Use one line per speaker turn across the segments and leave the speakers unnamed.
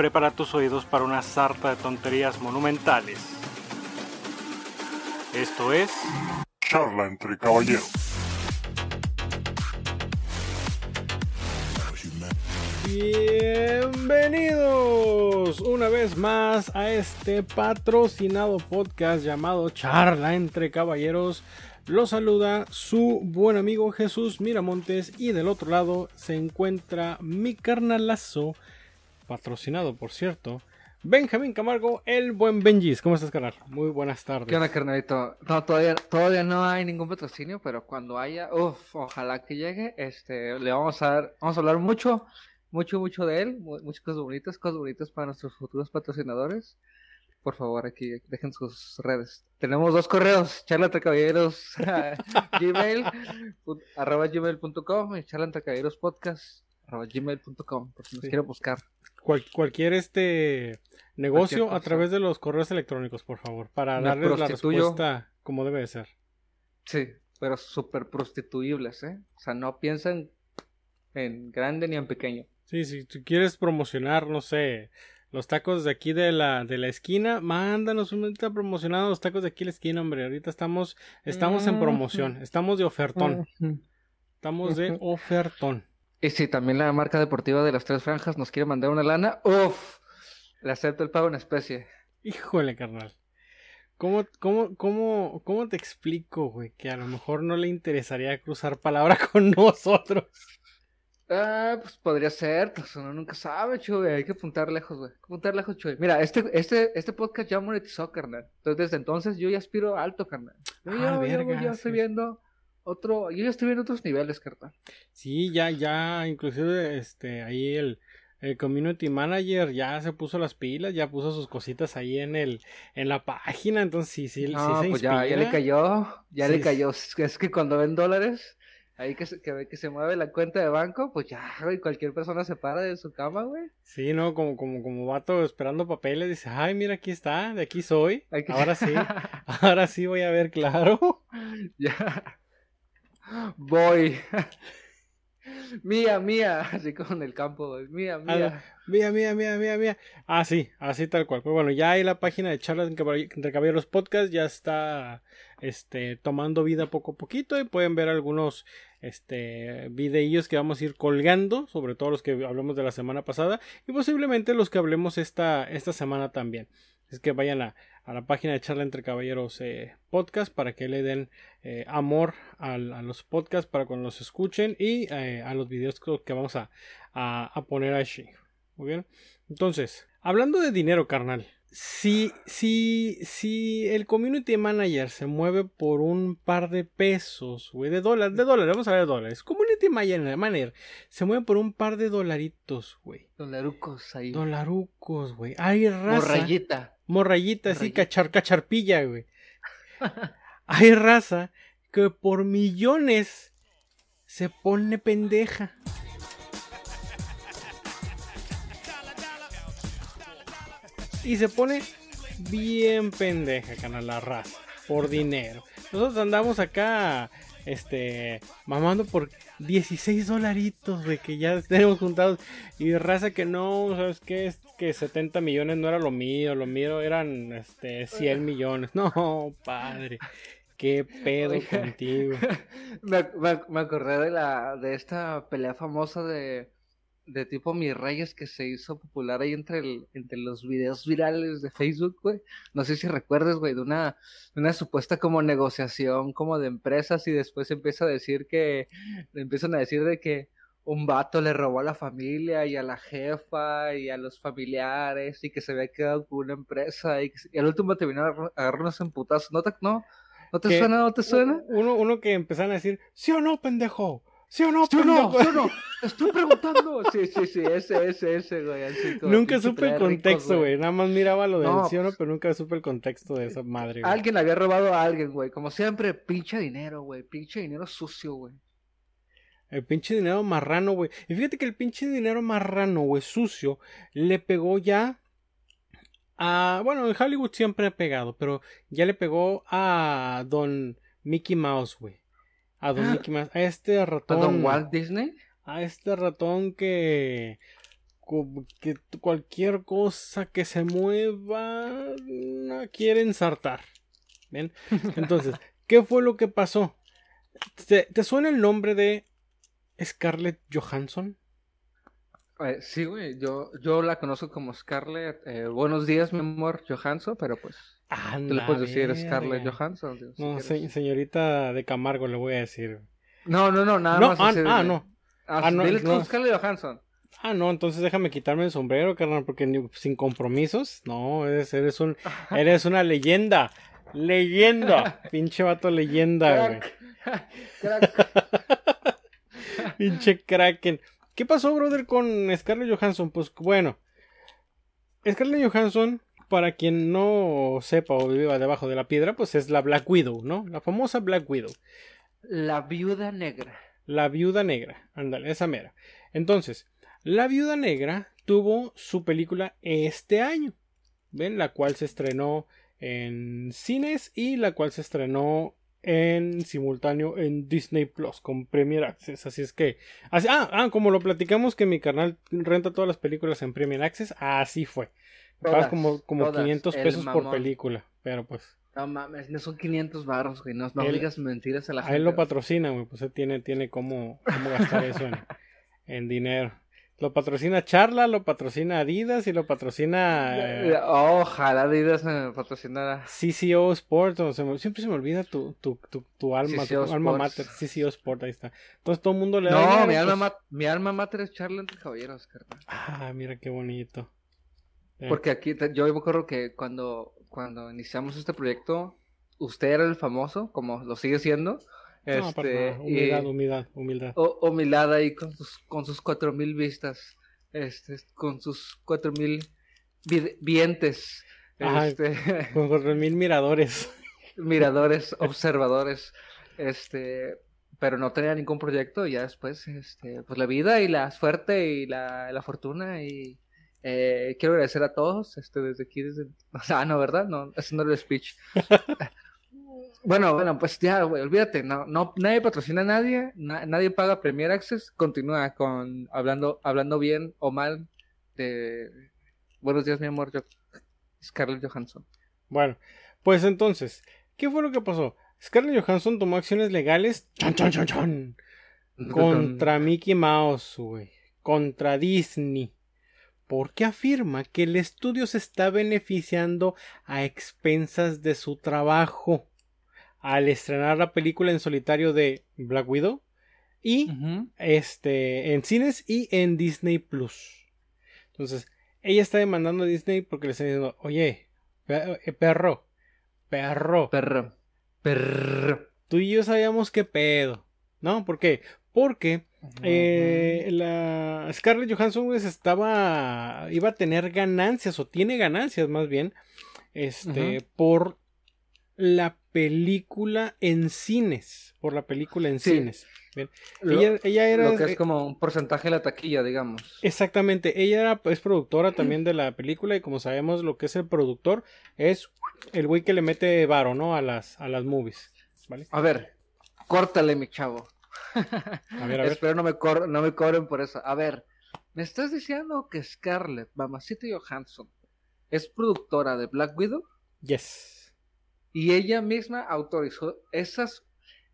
prepara tus oídos para una sarta de tonterías monumentales. Esto es...
Charla entre caballeros.
Bienvenidos una vez más a este patrocinado podcast llamado Charla entre Caballeros. Los saluda su buen amigo Jesús Miramontes y del otro lado se encuentra mi carnalazo, patrocinado por cierto, Benjamín Camargo, el buen Benjis. ¿Cómo estás, carnal? Muy buenas tardes.
¿Qué onda, carnalito? No, todavía, todavía no hay ningún patrocinio, pero cuando haya, uff, ojalá que llegue, este, le vamos a dar, vamos a hablar mucho, mucho, mucho de él, mu- muchas cosas bonitas, cosas bonitas para nuestros futuros patrocinadores. Por favor, aquí dejen sus redes. Tenemos dos correos, charla entre caballeros, gmail, arroba gmail.com y charla entre caballeros podcast, arroba gmail.com, por si nos
Sí.
quieren buscar.
Cual- cualquier este negocio
Cualquier
a través de los correos electrónicos, por favor, para
Me
darles la respuesta como debe de ser.
Sí, pero súper prostituibles, ¿eh? O sea, no piensan en grande ni en pequeño.
Sí, si tú quieres promocionar, no sé, los tacos de aquí de la, de la esquina, mándanos un ahorita promocionando los tacos de aquí de la esquina, hombre. Ahorita estamos, estamos en
Ujú.
promoción, estamos de ofertón, estamos de ofertón.
Y si también la marca deportiva de las tres franjas nos quiere mandar una lana, uff, le acepto el pago en especie.
Híjole, carnal. ¿Cómo, cómo, cómo, cómo te explico, güey? Que a lo mejor no le interesaría cruzar palabra con nosotros.
Ah, pues podría ser, pues uno nunca sabe, Chuy, hay que apuntar lejos, güey, hay que apuntar lejos, Chuy. Mira, este, este, este podcast ya monetizó, carnal. Entonces, desde entonces yo ya aspiro alto, carnal. Yo,
Ah,
ya- yo-
verga,
yo estoy
sí.
viendo otro, yo ya estoy viendo otros niveles, carnal.
Sí, ya, ya, inclusive, este, ahí el, el community manager ya se puso las pilas, ya puso sus cositas ahí en el, en la página, entonces sí, sí, sí se
pues ya, ya le
inspira.
cayó, ya
Sí,
le
sí.
cayó. Es que cuando ven dólares, ahí que se, que ve que se mueve la cuenta de banco, pues ya, güey, cualquier persona se para de su cama, güey.
Sí, ¿no? Como, como, como vato esperando papeles, dice, ay, mira, aquí está, de aquí soy. Ahora sí, ahora sí voy a ver claro.
ya. Voy. mía, mía, así como en el campo. Mía, mía.
Mía, mía, mía, mía, mía. Ah, sí, así tal cual. Pues bueno, ya hay la página de charlas entre caballeros podcast, ya está este tomando vida poco a poquito y pueden ver algunos este videillos que vamos a ir colgando, sobre todo los que hablamos de la semana pasada y posiblemente los que hablemos esta, esta semana también. Es que vayan a, la página de charla entre caballeros eh, podcast para que le den eh, amor a, los podcasts para cuando los escuchen y eh, a los videos que vamos a poner allí. Muy bien. Entonces, hablando de dinero, carnal. Si, si, si el community manager se mueve por un par de pesos, güey, de dólares, de dólares, vamos a ver de dólares. Community manager, manager se mueve por un par de dolaritos, güey.
Dolarucos ahí.
Dolarucos, güey. Hay raza.
Morrayita.
Morrayita, así, cachar, cacharpilla, güey. Hay raza que por millones se pone pendeja. Y se pone bien pendeja, canal, la raza. Por dinero. Nosotros andamos acá, este, mamando por 16 dolaritos, güey, que ya tenemos juntados. Y raza que no, ¿sabes qué? Es que 70 millones no era lo mío, lo mío eran, este, 100 millones. No, padre. ¿Qué pedo
Oiga.
contigo?
me, me, me acordé de la de esta pelea famosa de, de tipo Mis Reyes que se hizo popular ahí entre, el, entre los videos virales de Facebook, güey. No sé si recuerdas, güey, de una, una supuesta como negociación como de empresas y después empieza a decir que, empiezan a decir de que un vato le robó a la familia y a la jefa y a los familiares y que se había quedado con una empresa y, que, y al último terminó agar- agarrándose en putazos. ¿No te, no, ¿no te suena? ¿No te suena?
Uno, uno que empezaron a decir, ¿sí o no, pendejo? ¿Sí o no,
¿Sí o no? ¿Sí o no? Estoy preguntando. Sí, sí, sí, ese, ese, ese, güey. así como
Nunca supe el contexto, güey. Nada más miraba lo del
No,
sí o no,
pues-
pero nunca supe el contexto de esa madre, güey.
Alguien había robado a alguien, güey. Como siempre, pinche dinero, güey. Pinche dinero sucio, güey.
El pinche dinero marrano, güey. Y fíjate que el pinche dinero marrano, güey, sucio, le pegó ya a... Bueno, en Hollywood siempre ha pegado, pero ya le pegó a Don Mickey Mouse, güey. A Don Mickey Mouse. A este
¿A
ratón.
Don Walt Disney?
A este ratón que... que cualquier cosa que se mueva la quiere ensartar. ¿Bien? Entonces, ¿qué fue lo que pasó? ¿Te, te suena el nombre de Scarlett Johansson?
Eh, sí, güey, yo, yo la conozco como Scarlett. eh, buenos días, mi amor, Johansson, pero pues
Ah,
tú le puedes decir Scarlett Johansson. digo, si
No,
quieres.
señorita de Camargo le voy a decir.
no, no, no, nada
No,
más.
ah, ah, no.
Ah,
Ah, no,
dile tú
no.
Scarlett Johansson.
Ah, no, entonces déjame quitarme el sombrero, carnal, porque ni- sin compromisos. No, eres, eres un, eres una leyenda. Leyenda. Pinche vato leyenda, güey.
Crack.
Pinche Kraken. ¿Qué pasó, brother, con Scarlett Johansson? Pues bueno. Scarlett Johansson, para quien no sepa o viva debajo de la piedra, pues es la Black Widow, ¿no? La famosa Black Widow.
La viuda negra.
La viuda negra. Ándale, esa mera. Entonces, la viuda negra tuvo su película este año. ¿Ven? La cual se estrenó en cines y la cual se estrenó en simultáneo en Disney Plus con Premier Access. Así es que. así- ah, ah, como lo platicamos que mi canal renta todas las películas en Premier Access, así fue. Pagas como, como
todas.
500
El
pesos por película. Pero pues.
No mames, no son 500 barros, güey. No, no
Él-
digas mentiras a la
A
gente.
él lo patrocina, güey, pues él tiene, tiene cómo, cómo gastar eso en, en dinero. Lo patrocina Charla, lo patrocina Adidas y lo patrocina eh,
Ojalá Adidas me patrocinara.
CCO Sport. o se me- siempre se me olvida tu, tu, tu, tu alma,
CCO
tu alma mater. CCO Sport, ahí está. Entonces todo el mundo le da
No,
dinero,
mi alma,
pues-
mi alma mater es Charla entre caballeros, carnal.
Ah, mira qué bonito. Eh,
Porque aquí, yo me acuerdo que cuando, cuando iniciamos este proyecto, usted era el famoso, como lo sigue siendo.
No, para
Este, y-
humildad, humildad, humildad.
humildad ahí con sus, con sus cuatro mil vistas, este, con sus cuatro mil vid- vientes,
Ajá.
este,
Con cuatro mil miradores.
miradores, observadores, este, pero no tenía ningún proyecto y ya después, este, pues la vida y la suerte y la, la fortuna y eh, quiero agradecer a todos, este, desde aquí, desde, sea, no, ¿verdad? No, era el speech. Bueno, bueno, pues ya, güey, olvídate, no, no, nadie patrocina a nadie, na- nadie paga Premier Access, continúa con hablando, hablando bien o mal de Buenos días, mi amor, yo, Scarlett Johansson.
Bueno, pues entonces, ¿qué fue lo que pasó? Scarlett Johansson tomó acciones legales. ¡Chon, chon, chon, chon! contra Mickey Mouse, güey, contra Disney, porque afirma que el estudio se está beneficiando a expensas de su trabajo al estrenar la película en solitario de Black Widow y este en cines y en Disney Plus. Entonces, ella está demandando a Disney porque le está diciendo, "Oye, eh, perro, perro,
Perro. Perro.
tú y yo sabíamos qué pedo." ¿No? ¿Por qué? Porque eh, la Scarlett Johansson pues, estaba iba a tener ganancias o tiene ganancias más bien este por la película en cines por la película en
Sí.
cines Bien.
Lo,
ella, ella era
lo que es como un porcentaje de la taquilla, digamos.
exactamente ella era es productora también de la película y como sabemos lo que es el productor es el güey que le mete varo no a las a las movies vale
A ver, córtale, mi chavo.
a ver a ver
Espero no me, cor- no me cobren por eso. A ver, ¿me estás diciendo que Scarlett, mamacita Johansson, es productora de Black Widow?
yes
Y ella misma autorizó esas,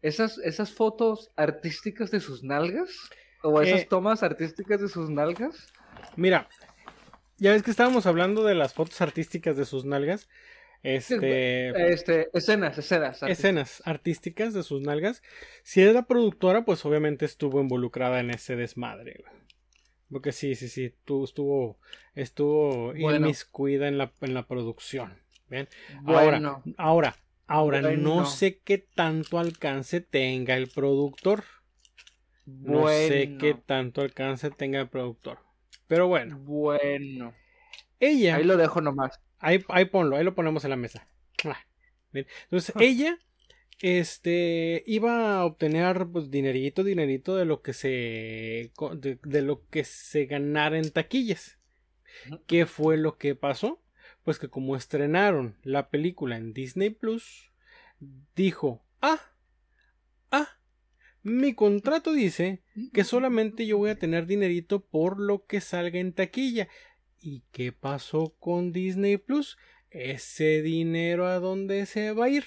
esas, esas fotos artísticas de sus nalgas? ¿O esas
Eh.
tomas artísticas de sus nalgas?
Mira, ya ves que estábamos hablando de las fotos artísticas de sus nalgas. Este.
Este, escenas, escenas. artísticas.
escenas artísticas de sus nalgas. Si era productora, pues obviamente estuvo involucrada en ese desmadre. Porque sí, sí, sí, tú estuvo, estuvo
Bueno.
inmiscuida en la, en la producción. Bien. Ahora,
Bueno,
ahora, ahora, no
Bueno.
sé qué tanto alcance tenga el productor. No sé qué tanto alcance tenga el productor. Pero bueno,
Bueno,
ella.
ahí lo dejo nomás.
Ahí, ahí ponlo, ahí lo ponemos en la mesa. Ah. Entonces, ella este iba a obtener pues dinerito, dinerito de lo que se de, de lo que se ganara en taquillas. ¿Qué fue lo que pasó? Pues que como estrenaron la película en Disney Plus, dijo, "Ah, ah, mi contrato dice que solamente yo voy a tener dinerito por lo que salga en taquilla. ¿Y qué pasó con Disney Plus? Ese dinero a dónde se va a ir.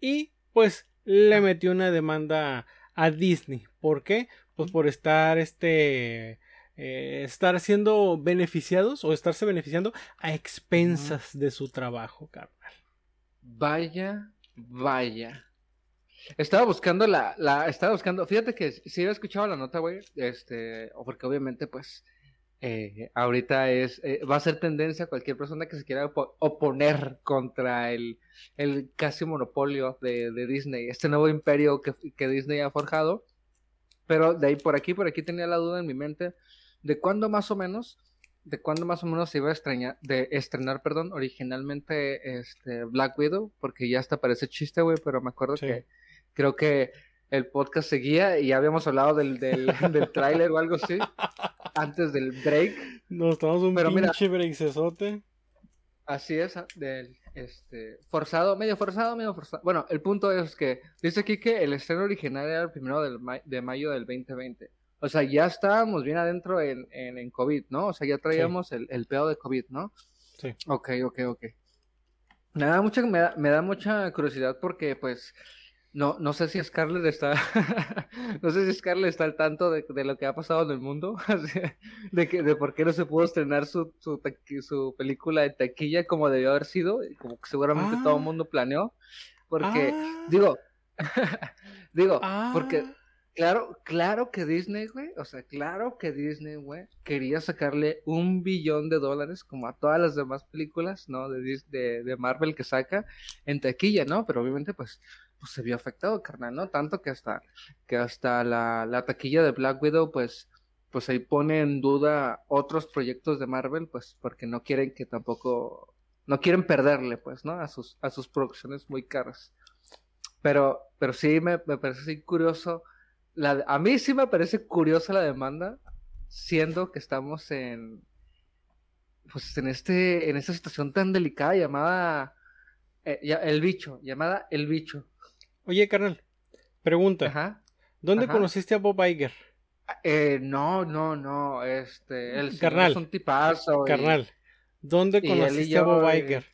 Y pues le metió una demanda a Disney. ¿Por qué? Pues por estar este eh, estar siendo beneficiados o estarse beneficiando a expensas de su trabajo, carnal.
Vaya, vaya. Estaba buscando la, la, estaba buscando, fíjate que si había escuchado la nota, güey, este, porque obviamente, pues, eh, ahorita es, eh, va a ser tendencia cualquier persona que se quiera oponer contra el, el casi monopolio de, de Disney, este nuevo imperio que, que, Disney ha forjado. Pero de ahí por aquí, por aquí tenía la duda en mi mente de cuándo más o menos, de cuándo más o menos se iba a estrenar, de estrenar, perdón, originalmente este Black Widow, porque ya hasta parece chiste, güey, pero me acuerdo que creo que el podcast seguía y ya habíamos hablado del, del, del tráiler o algo así antes del break.
Nos tomamos un Pero pinche.
Así es, del este forzado, medio forzado, medio forzado. Bueno, el punto es que dice aquí que el estreno original era el primero del de mayo del 2020. O sea, ya estábamos bien adentro en, en, COVID, ¿no? O sea, ya traíamos el, el pedo de COVID, ¿no?
Sí.
Ok, ok, ok. Me da mucha, me da, me da mucha curiosidad porque, pues, no, no sé si Scarlett está, no sé si Scarlett está al tanto de, de, lo que ha pasado en el mundo, de que, de por qué no se pudo estrenar su, su, su película de taquilla como debió haber sido, como que seguramente todo el ah. mundo planeó, porque, ah. digo, digo, porque, ah. Claro, claro que Disney, güey, o sea, claro que Disney, güey, quería sacarle un billón de dólares, como a todas las demás películas, ¿no? De, de, de Marvel que saca en taquilla, ¿no? Pero obviamente, pues, pues se vio afectado, carnal, ¿no? Tanto que hasta, que hasta la, la taquilla de Black Widow, pues, pues ahí pone en duda otros proyectos de Marvel, pues, porque no quieren que tampoco, no quieren perderle, pues, ¿no? A sus, a sus producciones muy caras. Pero, pero sí me, me parece así curioso, la, a mí sí me parece curiosa la demanda, siendo que estamos en, pues en este, en esta situación tan delicada llamada eh, el bicho, llamada El Bicho.
Oye, carnal, pregunta. ¿Dónde conociste a Bob Iger?
Eh, no, no, no, este, el carnal, es un tipazo.
Carnal, ¿dónde conociste a Bob Iger?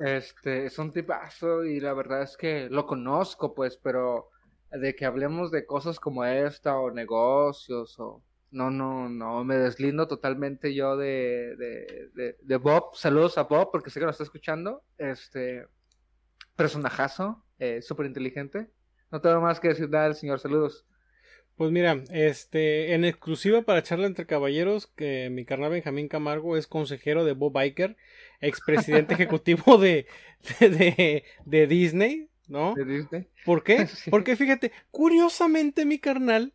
Este, es un tipazo y la verdad es que lo conozco, pues, pero de que hablemos de cosas como esta o negocios o... No, no, no, me deslindo totalmente yo de, de, de Bob. Saludos a Bob porque sé que lo está escuchando. Este, personajazo eh, súper inteligente. No tengo más que decir nada del señor. Saludos.
Pues mira, este, en exclusiva para charla entre caballeros, que mi carnal Benjamín Camargo es consejero de Bob Iker, expresidente ejecutivo de, de, de, Disney, ¿no? ¿Por qué? Porque fíjate, curiosamente mi carnal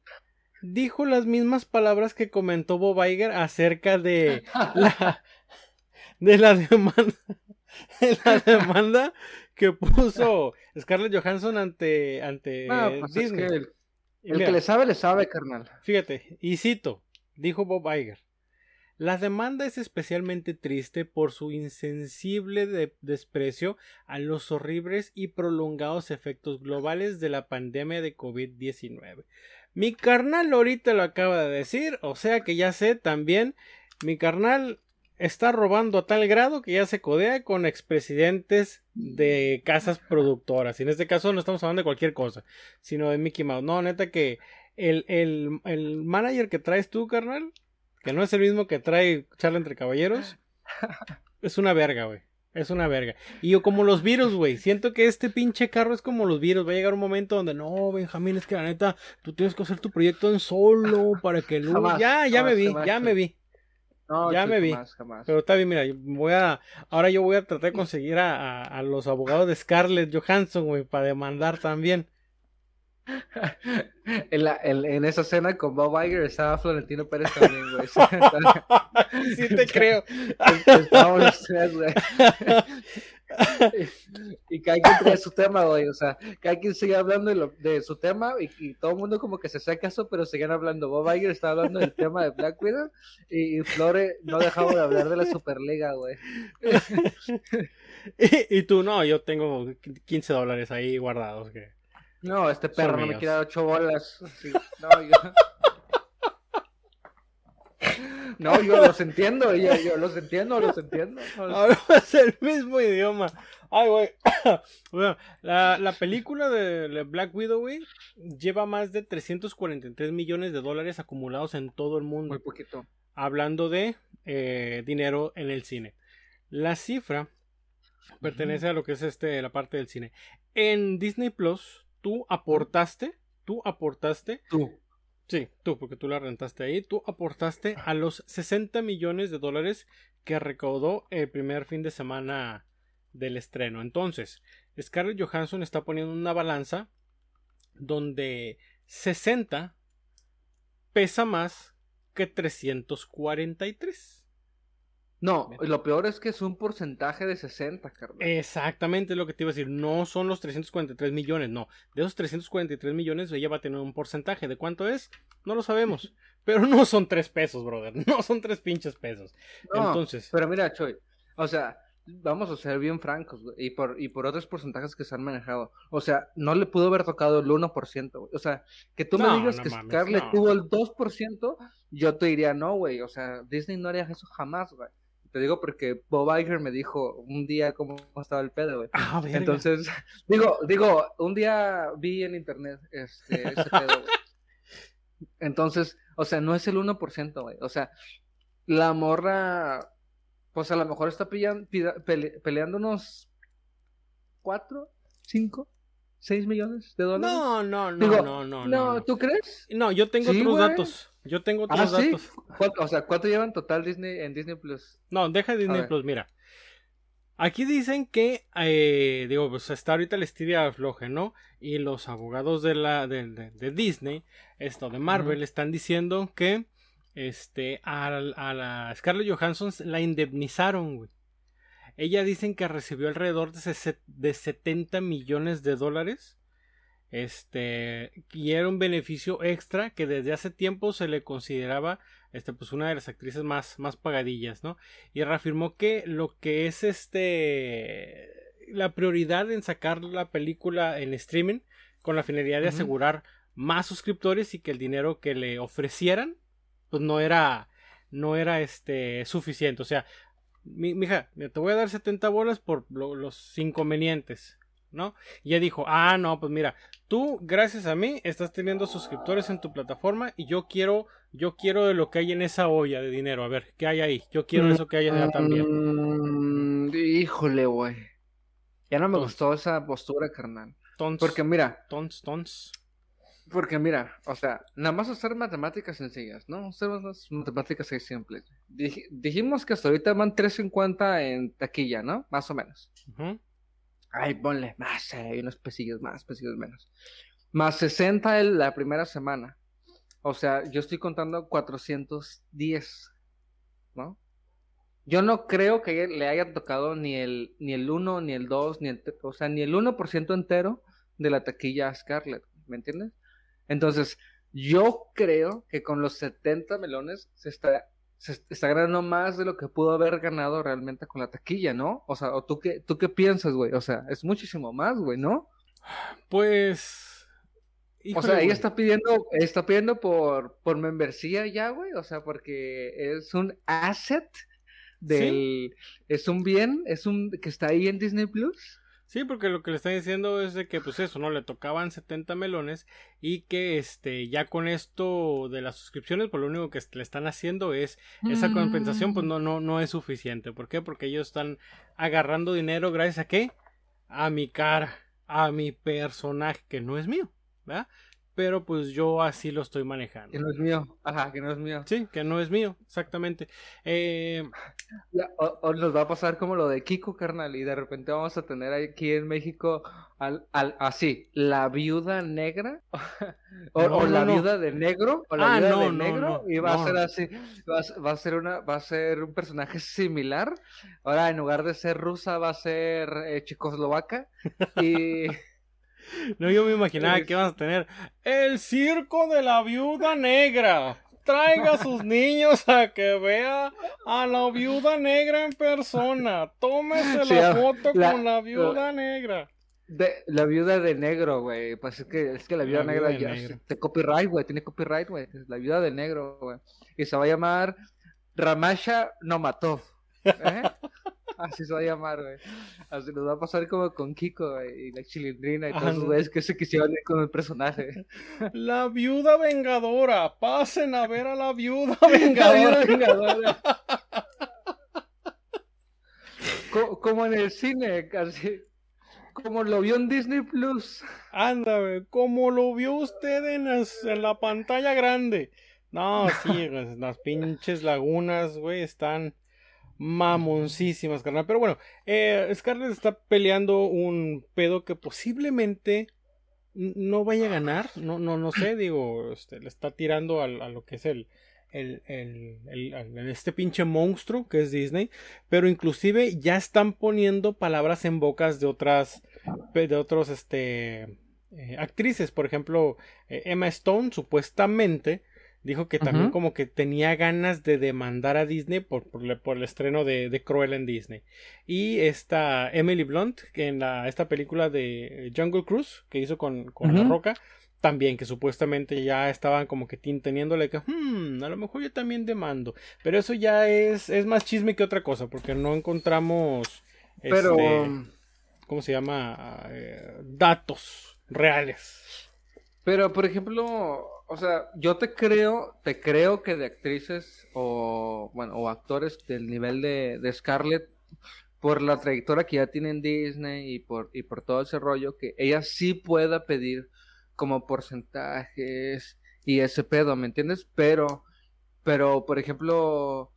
dijo las mismas palabras que comentó Bob Iger acerca de la, de la demanda, de la demanda que puso Scarlett Johansson ante, ante
pues Disney. el, que le sabe, le sabe, carnal.
Fíjate, y cito, dijo Bob Iger. La demanda es especialmente triste por su insensible desprecio a los horribles y prolongados efectos globales de la pandemia de COVID-19. Mi carnal ahorita lo acaba de decir, o sea que ya sé también, mi carnal está robando a tal grado que ya se codea con expresidentes de casas productoras. Y en este caso no estamos hablando de cualquier cosa, sino de Mickey Mouse. No, neta que el, el, el manager que traes tú, carnal, que no es el mismo que trae charla entre caballeros, es una verga, güey. Es una verga. Y yo como los virus, güey. Siento que este pinche carro es como los virus. Va a llegar un momento donde no, Benjamín, es que la neta, tú tienes que hacer tu proyecto en solo para que luego. ya, ya me vi, ya me vi.
No,
ya me vi.
Jamás,
Pero está bien, mira, voy a, ahora yo voy a tratar de conseguir a, a, los abogados de Scarlett Johansson, güey, para demandar también.
en, la, en, en, esa escena con Bob Iger estaba Florentino Pérez también, güey.
sí te creo.
Estábamos los tres, güey. y cada quien trae su tema, güey. O sea, cada quien sigue hablando de, lo, de su tema y, todo el mundo como que se saca eso, pero siguen hablando. Bob Iger está hablando del tema de Black Widow y, Flore no dejaba de hablar de la Superliga, güey.
y, y, tú, no, yo tengo 15 dólares ahí guardados. que
No, este perro no me quiere dar ocho bolas. Sí, No, yo... No, yo los entiendo, yo, yo los entiendo, los entiendo.
Hablas el mismo idioma. Ay, güey. Bueno, la, la película de Black Widow, güey, lleva más de 343 millones de dólares acumulados en todo el mundo.
Muy poquito.
hablando de eh, dinero en el cine. La cifra pertenece a lo que es este la parte del cine. En Disney Plus, tú aportaste, tú aportaste,
Tú.
sí, tú, porque tú la rentaste ahí, tú aportaste a los 60 millones de dólares que recaudó el primer fin de semana del estreno. Entonces, Scarlett Johansson está poniendo una balanza donde 60 pesa más que 343.
No, lo peor es que es un porcentaje de 60, carnal.
Exactamente es lo que te iba a decir. No son los 343 millones, no. De esos 343 millones ella va a tener un porcentaje. ¿De cuánto es? No lo sabemos. Pero no son 3 pesos, brother. No son 3 pinches pesos.
No,
Entonces,
Pero mira, Choy, o sea, vamos a ser bien francos, güey, y por, y por otros porcentajes que se han manejado. O sea, no le pudo haber tocado el 1%, güey. O sea, que tú me digas
no
que
mames,
Scarlett
no.
tuvo el 2%, yo te diría, no, güey. O sea, Disney no haría eso jamás, güey. Te digo porque Bob Iger me dijo un día cómo estaba el pedo, güey.
ah.
Entonces, digo, digo, un día vi en internet este, ese pedo, güey. Entonces, o sea, no es el 1%, güey. O sea, la morra, pues a lo mejor está pillan- pida- pele- peleando unos 4, 5, 6 millones de dólares.
no, no, no,
Digo,
no, no,
no,
no, no.
¿tú crees?
No, yo tengo
Sí,
otros
güey.
datos. Yo tengo otros
Ah, sí.
datos.
¿Cuánto- o sea, ¿cuánto llevan total Disney en Disney Plus?
No, deja Disney. Plus, mira. Aquí dicen que, eh, digo, pues está ahorita el estiria afloje, ¿no? Y los abogados de la de, de- de Disney, esto de Marvel, están diciendo que este a, a la Scarlett Johansson la indemnizaron, güey. Ella dicen que recibió alrededor de, de 70 millones de dólares. Este, y era un beneficio extra que desde hace tiempo se le consideraba este, pues una de las actrices más, más pagadillas, ¿no? Y reafirmó que lo que es este la prioridad en sacar la película en streaming con la finalidad de asegurar más suscriptores y que el dinero que le ofrecieran pues no era no era este suficiente, o sea, mi, mija, te voy a dar 70 bolas por lo- los inconvenientes, ¿no? Y ella dijo, ah, no, pues mira, tú, gracias a mí, estás teniendo suscriptores en tu plataforma y yo quiero, yo quiero de lo que hay en esa olla de dinero. A ver, ¿qué hay ahí? Yo quiero eso que hay allá también.
Mm, híjole, güey. Ya no me gustó esa postura, carnal.
Tons,
Porque mira,
tons, tons.
Porque mira, o sea, nada más hacer matemáticas sencillas, ¿no? Hacer unas matemáticas ahí simples. Dij- dijimos que hasta ahorita van 3.50 en taquilla, ¿no? Más o menos.
Ujú.
Ay, ponle más, hay unos pesillos más, pesillos menos. Más 60 en la primera semana. O sea, yo estoy contando 410, ¿no? Yo no creo que le haya tocado ni el, ni el 1, ni el 2, ni el, o sea, ni el 1% entero de la taquilla a Scarlett, ¿me entiendes? Entonces, yo creo que con los 70 melones se está, se está ganando más de lo que pudo haber ganado realmente con la taquilla, ¿no? O sea, ¿o tú qué, tú qué piensas, güey? O sea, es muchísimo más, güey, ¿no?
Pues.
O sea, ella está pidiendo, está pidiendo por, por membresía ya, güey. O sea, porque es un asset del, es un bien, es un que está ahí en Disney Plus.
Sí, porque lo que le están diciendo es de que, pues eso, ¿no? Le tocaban 70 melones y que, este, ya con esto de las suscripciones, pues lo único que le están haciendo es esa compensación, pues no, no, no es suficiente. ¿Por qué? Porque ellos están agarrando dinero gracias a qué? A mi cara, a mi personaje, que no es mío, ¿verdad? Pero pues yo así lo estoy manejando.
Que no es mío. Ajá, que no es mío.
Sí, que no es mío, exactamente. Eh,
Ya, O, o nos va a pasar como lo de Kiko, carnal, y de repente vamos a tener aquí en México al, al, así, la viuda negra, o,
No,
o
no,
la
no.
viuda de negro, o la
Ah,
viuda
no,
de negro,
no,
y va a ser así, va, a- va a ser una, va a ser un personaje similar, ahora en lugar de ser rusa va a ser eh, checoslovaca, y
No, yo me imaginaba que ibas a tener el circo de la viuda negra. Traiga a sus niños a que vea a la viuda negra en persona. Tómese
Sí,
la foto
la-
con la viuda negra.
De, la viuda de negro, güey. Pues es que, es que la viuda
La
negra
viuda
ya
negro.
te copyright, güey. Tiene copyright, güey. La viuda de negro, güey. Y se va a llamar Ramasha Nomatov. ¿eh? Así se va a llamar, güey. Así nos va a pasar como con Kiko, güey. Y la chilindrina y todos los güeyes que se quisieron ir con el personaje.
La viuda vengadora. Pasen a ver a la viuda
La viuda
vengadora.
vengadora. Co- Como en el cine, casi. Como lo vio en Disney Plus.
Anda, güey, como lo vio usted en, las- en la pantalla grande. No, sí, güey, las pinches lagunas, güey, están mamoncísimas, carnal. Pero bueno, eh, Scarlett está peleando un pedo que posiblemente no vaya a ganar. No, no, no sé, digo, este, le está tirando a, lo que es el, el, el, este pinche monstruo que es Disney. Pero inclusive ya están poniendo palabras en bocas de otras, de otros, este, eh, actrices. Por ejemplo, eh, Emma Stone supuestamente dijo que también como que tenía ganas de demandar a Disney por, por, le- por el estreno de, de Cruella en Disney. Y esta Emily Blunt, que en la, esta película de Jungle Cruise que hizo con, con La. Roca, también que supuestamente ya estaban como que teniéndole que, "Hmm, a lo mejor yo también demando. Pero eso ya es, es más chisme que otra cosa, porque no encontramos,
Pero.
este, ¿cómo se llama? Eh, datos reales.
Pero, por ejemplo, o sea, yo te creo, te creo que de actrices o, bueno, o actores del nivel de, Scarlett, por la trayectoria que ya tiene en Disney y por, y por todo ese rollo, que ella sí pueda pedir como porcentajes y ese pedo, ¿me entiendes? Pero, pero, por ejemplo,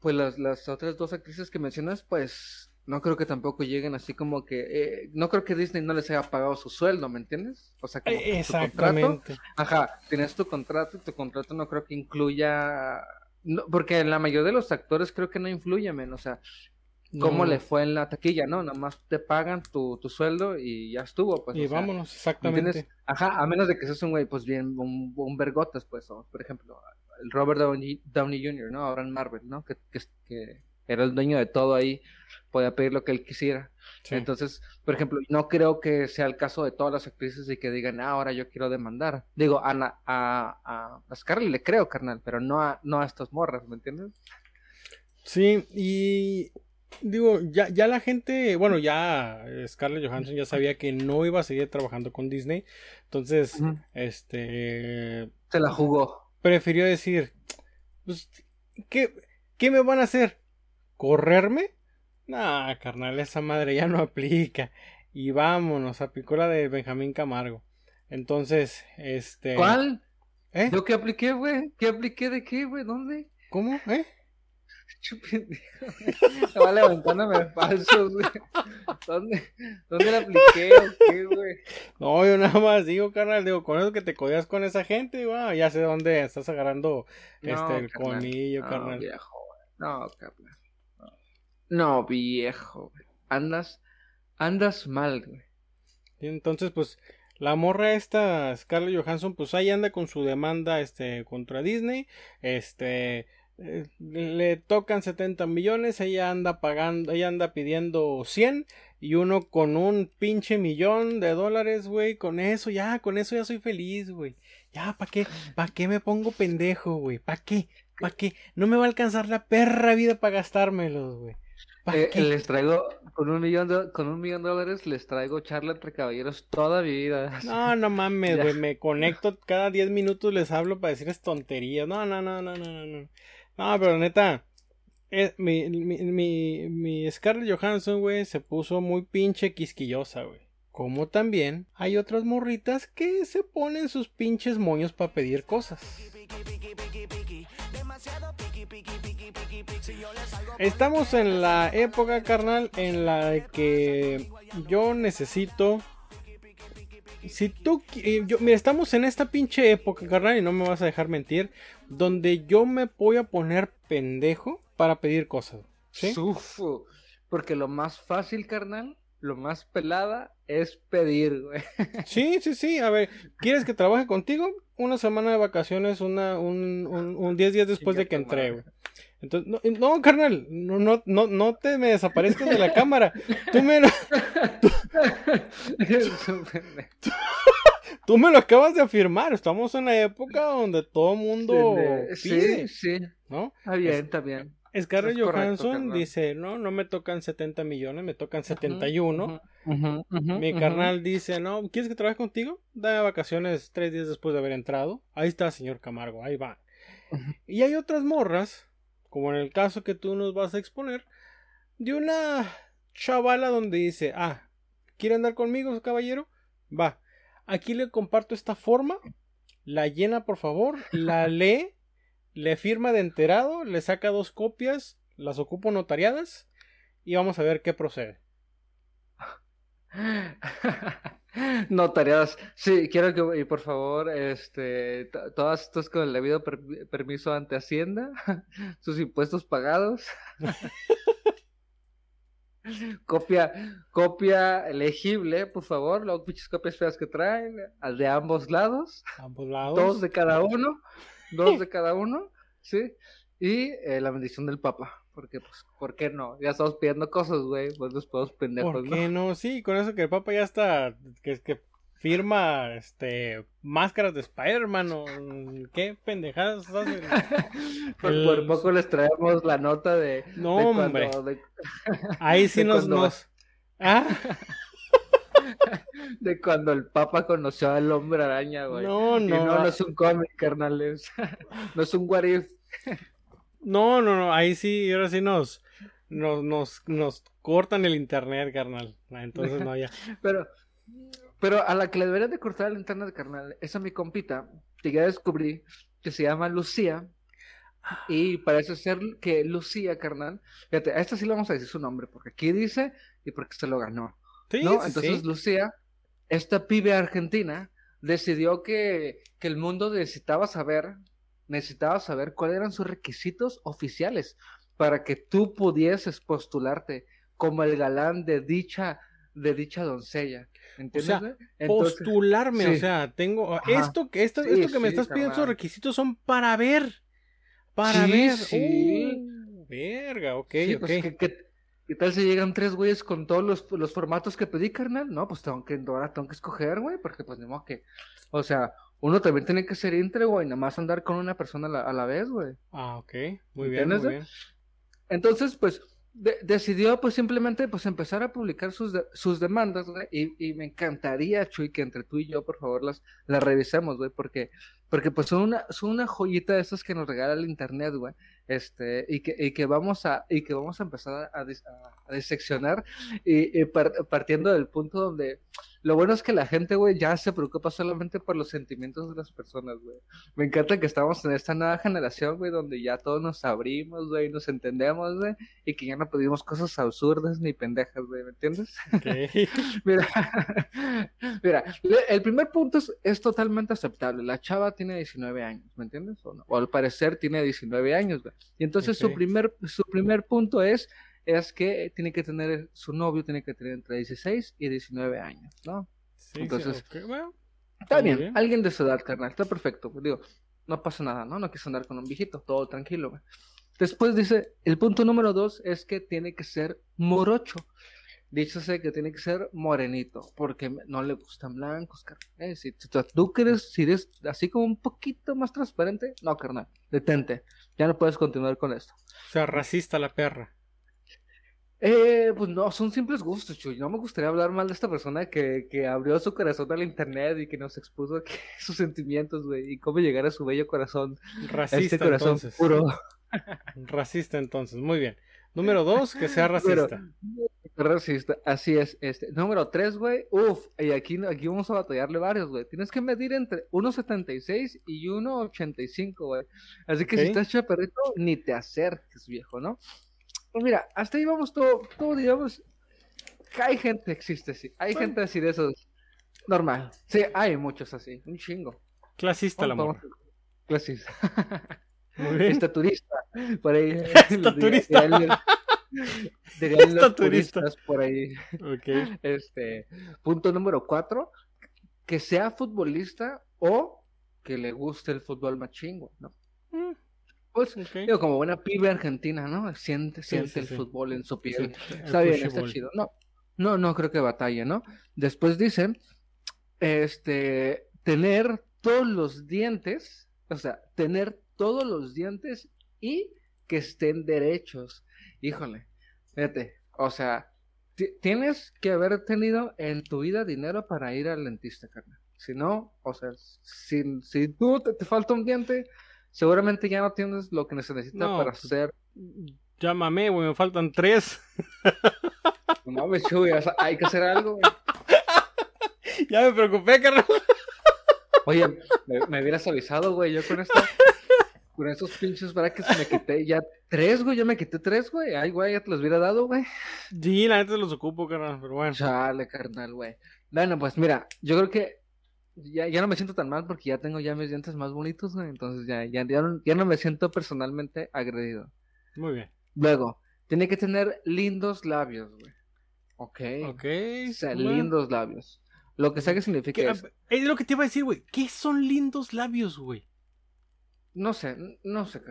pues las, las otras dos actrices que mencionas, pues no creo que tampoco lleguen así como que, eh, no creo que Disney no les haya pagado su sueldo, ¿me entiendes? O sea, como que tu contrato,
Exactamente.
ajá, tienes tu contrato y tu contrato no creo que incluya, no, porque la mayoría de los actores creo que no influye, men, o sea, cómo
No.
le fue en la taquilla, ¿no? Nada más te pagan tu, tu sueldo y ya estuvo, pues.
y
sea,
vámonos,
¿me
exactamente.
entiendes? Ajá, a menos de que seas un güey, pues bien, un, un vergotas, pues, o, por ejemplo, el Robert Downey, Downey Jr., ¿no? Ahora en Marvel, ¿no? Que, que, que era el dueño de todo ahí, podía pedir lo que él quisiera.
Sí.
Entonces, por ejemplo, no creo que sea el caso de todas las actrices y que digan, ah, ahora yo quiero demandar. Digo, a, a, a, Scarlett le creo, carnal, pero no a, no a estas morras, ¿me entiendes?
Sí, y digo, ya, ya la gente, bueno, ya Scarlett Johansson ya sabía que no iba a seguir trabajando con Disney, entonces, este,
Se la jugó.
prefirió decir, pues, ¿qué, qué me van a hacer? ¿Correrme? Nah, carnal, esa madre ya no aplica. Y vámonos a picola de Benjamín Camargo. Entonces, este...
¿Cuál?
¿Eh?
¿Yo qué apliqué, güey? ¿Qué apliqué de qué, güey? ¿Dónde?
¿Cómo? ¿Eh?
Estaba levantándome falso, güey. ¿Dónde, ¿Dónde la apliqué o qué, güey?
No, yo nada más digo, carnal, digo, con eso que te codías con esa gente, ah, ya sé dónde estás agarrando este
No,
el
carnal.
colmillo,
No,
carnal.
viejo, güey. No, carnal. No. Viejo. Andas, andas mal, güey.
Y entonces, pues, la morra esta, Scarlett Johansson, pues ahí anda con su demanda, este, contra Disney, este, eh, le tocan 70 millones, ella anda pagando, ella anda pidiendo 100 y uno con un pinche millón de dólares, güey, con eso ya, con eso ya soy feliz, güey. Ya, ¿para qué? ¿Para qué me pongo pendejo, güey? ¿Para qué? ¿Para qué? No me va a alcanzar la perra vida para gastármelos, güey. ¿Para
Eh, les traigo, con un millón de, con un millón de dólares, les traigo charla entre caballeros toda mi vida.
No, no mames, güey, me conecto cada 10 minutos, les hablo para decirles tonterías. No, no, no, no, no, no, no. No, pero neta, eh, mi, mi, mi, mi Scarlett Johansson, güey, se puso muy pinche quisquillosa, güey. Como también hay otras morritas que se ponen sus pinches moños para pedir cosas. Estamos en la época, carnal, en la que yo necesito si tú, eh, yo, mira, estamos en esta pinche época, carnal, y no me vas a dejar mentir, donde yo me voy a poner pendejo para pedir cosas. ¿Sí?
Porque lo más fácil, carnal, lo más pelada es pedir, güey.
Sí, sí, sí. A ver, ¿quieres que trabaje contigo? Una semana de vacaciones, una, un, un, un 10 días después de que entré, güey. Entonces, no, no, carnal, no, no, no, no te me desaparezcas de la cámara. Tú me, lo, tú me lo acabas de afirmar. Estamos en la época donde todo mundo pide,
sí, sí.
¿no?
Está bien, está bien.
Scarlett
Es
Johansson dice, no, no me tocan 70 millones, me tocan 71.
Ujú, ujú, ujú,
Mi carnal dice, no, ¿quieres que trabaje contigo? Dame vacaciones tres días después de haber entrado. Ahí está, señor Camargo, ahí va. Y hay otras morras, como en el caso que tú nos vas a exponer, de una chavala donde dice, ah, ¿quiere andar conmigo, caballero? Va. Aquí le comparto esta forma, la llena por favor, la lee, le firma de enterado, le saca dos copias, las ocupo notariadas y vamos a ver qué procede.
Notariadas. Sí, quiero que, y por favor, este, to- todas estas con el debido per- permiso ante Hacienda, sus impuestos pagados. Copia, copia legible, por favor, las pinches copias feas que traen, de ambos lados,
Ambos lados.
dos de cada uno, dos de cada uno, ¿sí? Y eh, la bendición del Papa, porque, pues, ¿por qué no? Ya estamos pidiendo cosas, güey, pues nos podemos pendejos,
¿Por
¿no?
qué no? Sí, con eso que el Papa ya está, que, que firma, este, máscaras de Spider-Man o qué pendejadas hacen.
Por,
El-
por poco les traemos la nota de.
No,
de
hombre.
cuando, de,
Ahí sí nos,
cuando-
nos, ah,
de cuando el Papa conoció al hombre araña, güey.
no,
Y
no,
no, no es un cómic, carnales. no es un what if.
No, no, no, ahí sí, ahora sí nos, nos, nos, nos cortan el internet, carnal. Entonces no, ya.
Pero, pero a la que le deberían de cortar el internet, carnal, es a mi compita, que ya descubrí que se llama Lucía. Y parece ser que Lucía, carnal. Fíjate, a esta sí le vamos a decir su nombre, porque aquí dice y porque se lo ganó.
Sí,
¿no?
sí,
Entonces
sí.
Lucía, esta pibe argentina, decidió que, que el mundo necesitaba saber, necesitaba saber cuáles eran sus requisitos oficiales para que tú pudieses postularte como el galán de dicha, de dicha doncella. ¿Entiendes?
sea,
güey? Entonces,
Postularme, o
sí.
sea, tengo
Ajá.
esto, que esto,
Sí,
esto que me
sí,
estás pidiendo,
carnal.
requisitos son para ver. Para ver.
sí.
Uh, verga, ok,
sí,
ok.
pues, ¿qué, qué- qué tal si llegan tres güeyes con todos los, los formatos que pedí, carnal? No, pues tengo que, ahora tengo que escoger, güey, porque pues ni modo que, o sea, uno también tiene que ser íntegro, güey, nada más andar con una persona a la, a la vez, güey.
Ah, ok. Muy bien, muy
¿Entiendes,
bien.
Entonces, pues, de- decidió pues simplemente pues empezar a publicar sus, de- sus demandas, güey, y, y me encantaría, Chuy, que entre tú y yo, por favor, las, las revisemos, güey, porque, porque pues son una, son una joyita de esas que nos regala el internet, güey, este, y que, y que vamos a, y que vamos a empezar a- a diseccionar, y, y par- partiendo del punto donde, lo bueno es que la gente, güey, ya se preocupa solamente por los sentimientos de las personas, güey. Me encanta que estamos en esta nueva generación, güey, donde ya todos nos abrimos, güey, nos entendemos, güey, y que ya no pedimos cosas absurdas ni pendejas, güey, ¿me entiendes?
Ok.
Mira, mira, el primer punto es, es totalmente aceptable. La chava tiene 19 años, ¿me entiendes? O, no? O al parecer tiene 19 años, güey. Y entonces su
Ok.
primer, su primer punto es, es que tiene que tener, su novio tiene que tener entre 16 y 19 años, ¿no?
Sí, sí,
Entonces,
ok, bueno,
Está bien,
bien.
alguien de su edad, carnal, está perfecto. Digo, no pasa nada, ¿no? No quieres andar con un viejito, todo tranquilo, güey. Después dice, el punto número dos es que tiene que ser morocho. Díchose que tiene que ser morenito, porque no le gustan blancos, carnal. Eh, si, si tú quieres, si eres así como un poquito más transparente, no, carnal, detente. Ya no puedes continuar con esto.
o sea, racista la perra.
Eh, pues no, son simples gustos, Chuy. No me gustaría hablar mal de esta persona que, que abrió su corazón al internet y que nos expuso aquí sus sentimientos, güey, y cómo llegar a su bello corazón,
Racista
este corazón
entonces.
puro.
Racista entonces, muy bien. Número dos, que sea
Pero-
racista.
Racista, así es. Este. Número 3, güey. Uf, y aquí, aquí vamos a batallarle varios, güey. Tienes que medir entre 1.76 y 1.85, güey. Así que si estás chaparrito, ni te acerques, viejo, ¿no? Pues mira, hasta ahí vamos todo, todo digamos. que Hay gente, existe, sí. Hay
Bueno.
gente así de esos. Normal. Sí, hay muchos así. Un chingo.
Clasista la
vamos- Clasista.
Muy bien.
Estaturista. Por ahí.
Estaturista.
diría- diría Dirían los
Está turista.
turistas por ahí.
Ok.
Este, punto número cuatro, que sea futbolista o que le guste el fútbol machín, güey, ¿no?
Mm,
Pues, digo, como buena pibe argentina, ¿no? Siente,
Sí,
siente
sí,
el
sí.
fútbol en su piel. Está bien, está chido. No, no, no creo que batalle, ¿no? Después dicen, este, tener todos los dientes, o sea, tener todos los dientes y que estén derechos. Híjole, fíjate, o sea, ti- tienes que haber tenido en tu vida dinero para ir al dentista, carnal. Si no, o sea, si, si tú te, te falta un diente, seguramente ya no tienes lo que se necesita
No,
para
pues-
hacer.
Llámame, güey, me faltan tres.
No mames, Chuy, hay que hacer algo, güey.
ya me preocupé, carnal.
Oye, me, me hubieras avisado, güey, yo con esta, con estos pinches brackets me quité ya tres, güey, yo me quité tres, güey. Ay, güey, ya te los hubiera dado, güey.
Sí, la neta los ocupo, carnal, pero bueno.
Chale, carnal, güey. Bueno, pues mira, yo creo que ya, ya no me siento tan mal porque ya tengo ya mis dientes más bonitos, güey. Entonces ya, ya, ya, no, ya no me siento personalmente agredido.
Muy bien.
Luego, tiene que tener lindos labios, güey. Ok.
Ok.
O sea,
bueno.
lindos labios. Lo que sea que signifique
¿Qué-
es,
Es lo que te iba a decir, güey. ¿Qué son lindos labios, güey?
no sé, no sé.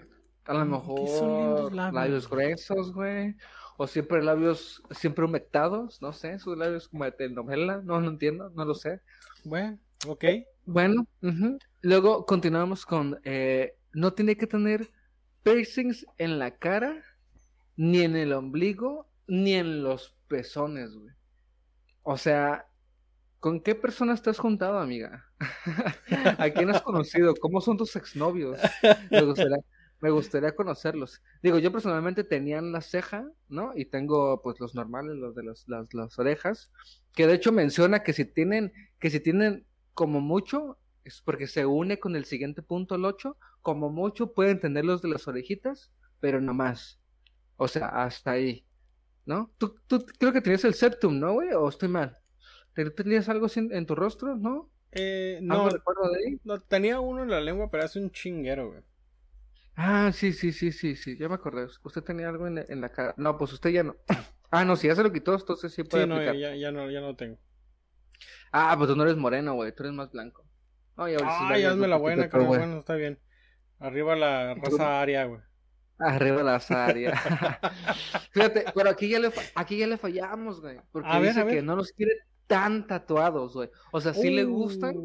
A lo mejor
¿qué son lindos labios, güey?
gruesos, güey. O siempre labios, siempre humectados, no sé, sus labios como de telenovela, no, no entiendo, no lo sé.
Bueno, ok.
Bueno, ujú. luego continuamos con, eh, no tiene que tener piercings en la cara, ni en el ombligo, ni en los pezones, güey. O sea, ¿con qué persona estás juntado, amiga? ¿A quién has conocido? ¿Cómo son tus exnovios? Me gustaría, me gustaría conocerlos. Digo, yo personalmente tenía en la ceja, ¿no? Y tengo, pues, los normales, los de las, las, las orejas, que de hecho menciona que si tienen, que si tienen como mucho, es porque se une con el siguiente punto, el 8, como mucho pueden tener los de las orejitas, pero no más. O sea, hasta ahí, ¿no? Tú, tú creo que tenías el septum, ¿no, güey? ¿O estoy mal? ¿Te- ¿Tenías algo en, tu rostro, no?
Eh,
¿Algo
no,
de ahí?
no, tenía uno en la lengua, pero hace un chinguero, güey.
Ah, sí, sí, sí, sí, sí, ya me acordé. Usted tenía algo en, en la cara. No, pues usted ya no. Ah, no, si ya se lo quitó, entonces sí puede
Sí, no,
aplicar.
ya, ya no, ya no tengo.
Ah, pues tú no eres moreno, güey, tú eres más blanco. No, ya sí
Ay,
dañas
hazme la buena,
pero bueno.
Está bien. Arriba la raza aria, güey.
Arriba la Zaria. Fíjate, pero aquí ya le, aquí ya le fallamos, güey. Porque
A
dice
ver.
que no los quiere tan tatuados, güey. O sea, sí le gustan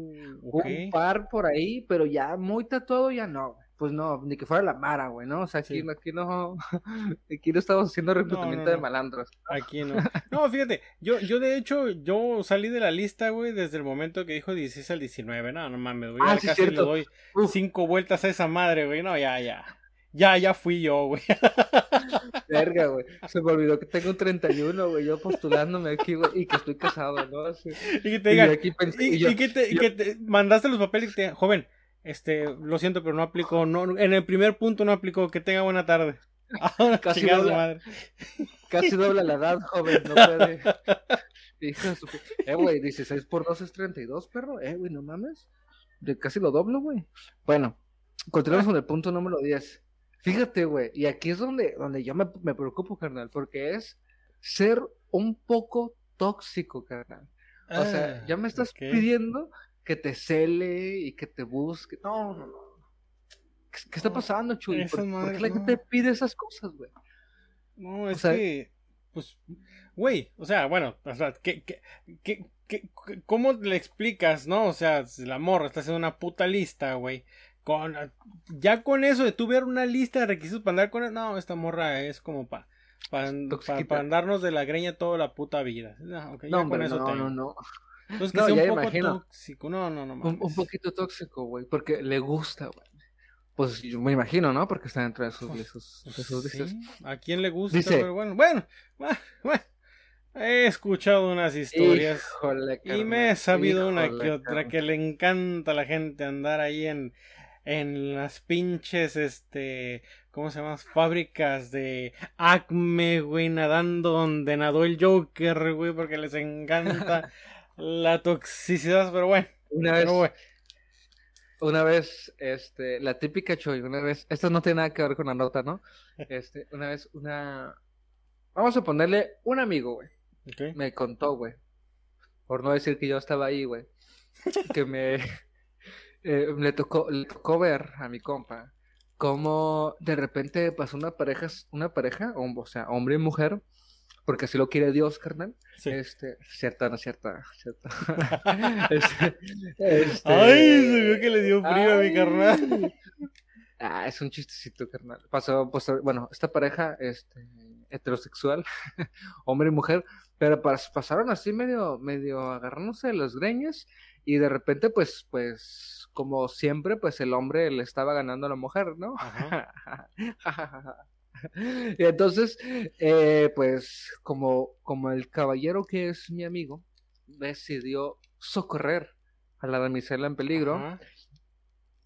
Uh,
un par por ahí, pero ya muy tatuado ya no, güey. Pues no, ni que fuera la Mara, güey, ¿no? O sea, aquí,
Sí.
aquí no, aquí no estamos haciendo reclutamiento
no,
de
no.
malandros.
Aquí no. No, fíjate, yo, yo de hecho, yo salí de la lista, güey, desde el momento que dijo 16 al 19. No, no mames, güey.
Ah, sí,
casi le doy
Uf,
cinco vueltas a esa madre, güey. No, ya, ya. Ya, ya fui yo, güey.
verga, güey. Se me olvidó que tengo un 31, güey, yo postulándome aquí, güey, y que estoy casado, ¿no? Así.
Y que te digan, y,
y yo,
y que te,
yo-
que te mandaste los papeles y te digan, joven, este, lo siento, pero no aplicó, no, en el primer punto no aplicó, que tenga buena tarde. Ahora,
Casi
chingada
dobla.
madre.
Casi dobla la edad, joven, no puede. Eh, güey, 16 por 2 es 32, perro. Eh, güey, no mames. De casi lo doblo, güey. Bueno, continuamos con el punto número 10. Fíjate, güey, y aquí es donde, donde yo me, me preocupo, carnal, porque es ser un poco tóxico, carnal. O sea, ya me estás
Ah,
pidiendo que te cele y que te busque. No, no, no. ¿Qué, qué está
No,
pasando, Chuy? ¿Por, por qué
madres
la
no.
gente pide esas cosas, güey?
No, es
sea-
que, pues, güey, o sea, bueno, o sea, ¿qué, qué, qué, cómo le explicas, no? O sea, la morra está haciendo una puta lista, güey. Con, ya con eso de tu ver una lista de requisitos para andar con él, no, esta morra es como para pa, pa andarnos de la greña toda la puta vida. No, ok, ya
No,
con eso
no, no, no.
Entonces que
No,
sea
ya
un poco
imagino.
tóxico, no, no, no
Un,
mames.
un poquito tóxico, güey, porque le gusta, güey. Pues yo me imagino, ¿no? Porque está dentro de sus, de sus, de sus listas.
¿A quién le gusta?
Dice-
Pero bueno, bueno, bueno. He escuchado unas historias.
Híjole,
Y me he sabido una que otra
carnal.
que le encanta a la gente andar ahí en, en las pinches, este, ¿cómo se llama? Fábricas de Acme, güey, nadando donde nadó el Joker, güey, porque les encanta la toxicidad, pero bueno,
Una vez,
bueno.
una vez, este, la típica Choy, una vez, esto no tiene nada que ver con la nota, ¿no? Este, una vez, una, Vamos a ponerle un amigo, güey. Me contó, güey. Por no decir que yo estaba ahí, güey. Que me. eh, le, tocó, le tocó ver a mi compa cómo de repente pasó una pareja, una pareja, o sea, hombre y mujer, porque así lo quiere Dios, carnal.
Sí.
Este, cierta, no cierta, cierta. este, este-
Ay, se vio que le dio frío a mi carnal.
Ah, es un chistecito, carnal. Pasó, pues, bueno, esta pareja, este, heterosexual, hombre y mujer, pero pas- pasaron así medio, medio agarrándose de los greñas y de repente, pues, pues, como siempre, pues el hombre le estaba ganando a la mujer, ¿no?
Ajá.
Y entonces, eh, pues, como, como el caballero que es mi amigo, decidió socorrer a la damisela en peligro.
Ajá.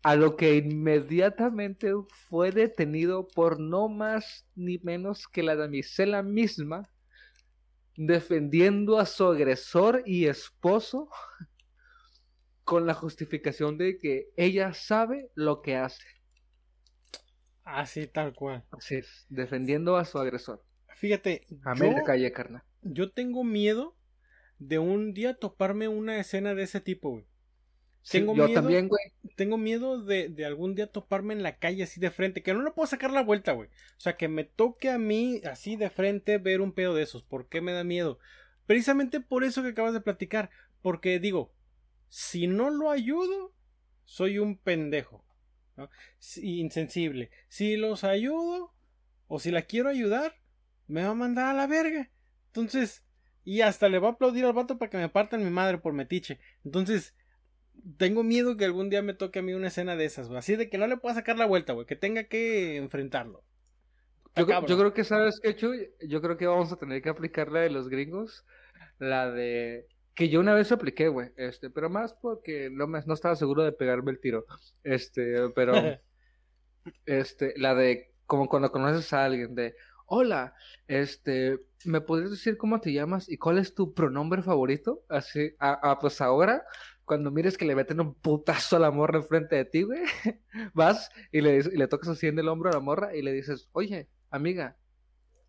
A lo que inmediatamente fue detenido por no más ni menos que la damisela misma, defendiendo a su agresor y esposo con la justificación de que ella sabe lo que hace.
Así tal cual.
Así es, defendiendo a su agresor.
Fíjate,
Amén de
yo,
calle, carnal.
yo tengo miedo de un día toparme una escena de ese tipo, güey.
Sí,
Tengo
yo
miedo.
también, güey.
Tengo miedo de, de algún día toparme en la calle así de frente, que no le puedo sacar la vuelta, güey. O sea, que me toque a mí así de frente ver un pedo de esos. ¿Por qué me da miedo? Precisamente por eso que acabas de platicar. Porque digo, si no lo ayudo, soy un pendejo. Insensible. Si los ayudo, o si la quiero ayudar, me va a mandar a la verga. Entonces, y hasta le va a aplaudir al vato para que me partan mi madre por metiche. Entonces, tengo miedo que algún día me toque a mí una escena de esas, güey. Así de que no le pueda sacar la vuelta, güey. Que tenga que enfrentarlo.
Yo creo que, ¿sabes qué, Chuy? Yo creo que vamos a tener que aplicar la de los gringos. La de... Que yo una vez apliqué, güey. Este, pero más porque no, me, no estaba seguro de pegarme el tiro. Este, pero... este, la de... Como cuando conoces a alguien de... Hola, este... ¿Me podrías decir cómo te llamas y cuál es tu pronombre favorito? Así... Ah, pues ahora... Cuando mires que le meten un putazo a la morra enfrente de ti, güey, vas y le, dices- y le tocas así en el hombro a la morra y le dices, oye, amiga,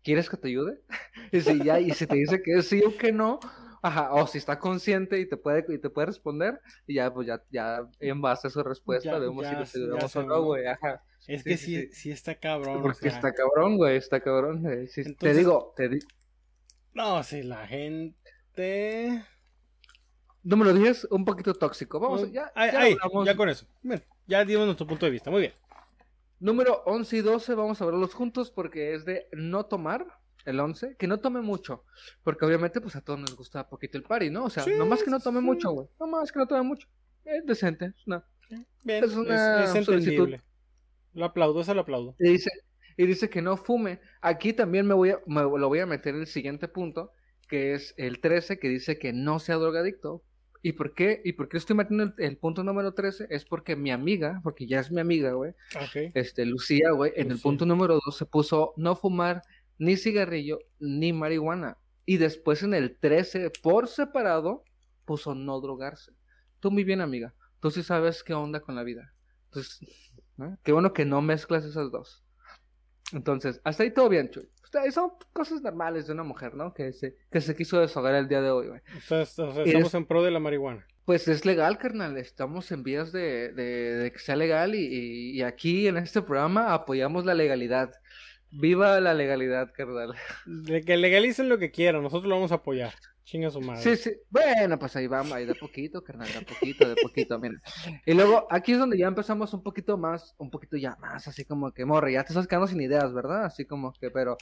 ¿quieres que te ayude? Y si ya, y si te dice que sí o que no, ajá, o si está consciente y te puede, y te puede responder, y ya, pues ya, ya en base a su respuesta
Ya-
vemos
ya
si
se-
ayudamos o no, güey, ajá.
Es
Sí,
que
sí,
sí, está cabrón. o
Porque
sea.
está cabrón, güey, está cabrón. güey. Te digo, te di-
No, si la gente.
número 10, un poquito tóxico. Vamos, ya,
Ahí,
ya
ahí,
hablamos.
ya con eso. Ya dimos nuestro punto de vista. Muy bien.
Número 11 y 12 vamos a verlos juntos porque es de no tomar, el 11, que no tome mucho, porque obviamente pues a todos nos gusta poquito el party, ¿no? O sea,
Sí,
no más que no tome
sí.
mucho, güey. No más que no tome mucho. Es decente, es una-
Bien,
Es
es,
una
es
solicitud.
entendible. Lo aplaudo, eso lo aplaudo.
Y dice, y dice que no fume. Aquí también me voy a, me lo voy a meter el siguiente punto, que es el 13, que dice que no sea drogadicto. ¿Y por qué? ¿Y por qué estoy metiendo el, el punto número 13? Es porque mi amiga, porque ya es mi amiga, güey,
Ok.
este, Lucía, güey, en el punto número 2 se puso no fumar ni cigarrillo ni marihuana. Y después en el 13, por separado, puso no drogarse. Tú muy bien, amiga. Tú sí sabes qué onda con la vida. Entonces, ¿eh? qué bueno que no mezclas esas dos. Entonces, hasta ahí todo bien, Chuy. Ustedes Son cosas normales de una mujer, ¿no? Que se, que se quiso desahogar el día de hoy, güey.
O sea, estamos
es-
en pro de la marihuana.
Pues es legal, carnal. Estamos en vías de, de- de que sea legal y, y- y aquí en este programa apoyamos la legalidad. Viva la legalidad, carnal.
De que legalicen lo que quieran, nosotros lo vamos a apoyar. Chinga su madre.
Sí, sí. Bueno, pues ahí vamos, ahí de poquito, carnal, de poquito, de poquito, mira. Y luego aquí es donde ya empezamos un poquito más, un poquito ya más, así como que, morre, ya te estás quedando sin ideas, ¿verdad? Así como que, pero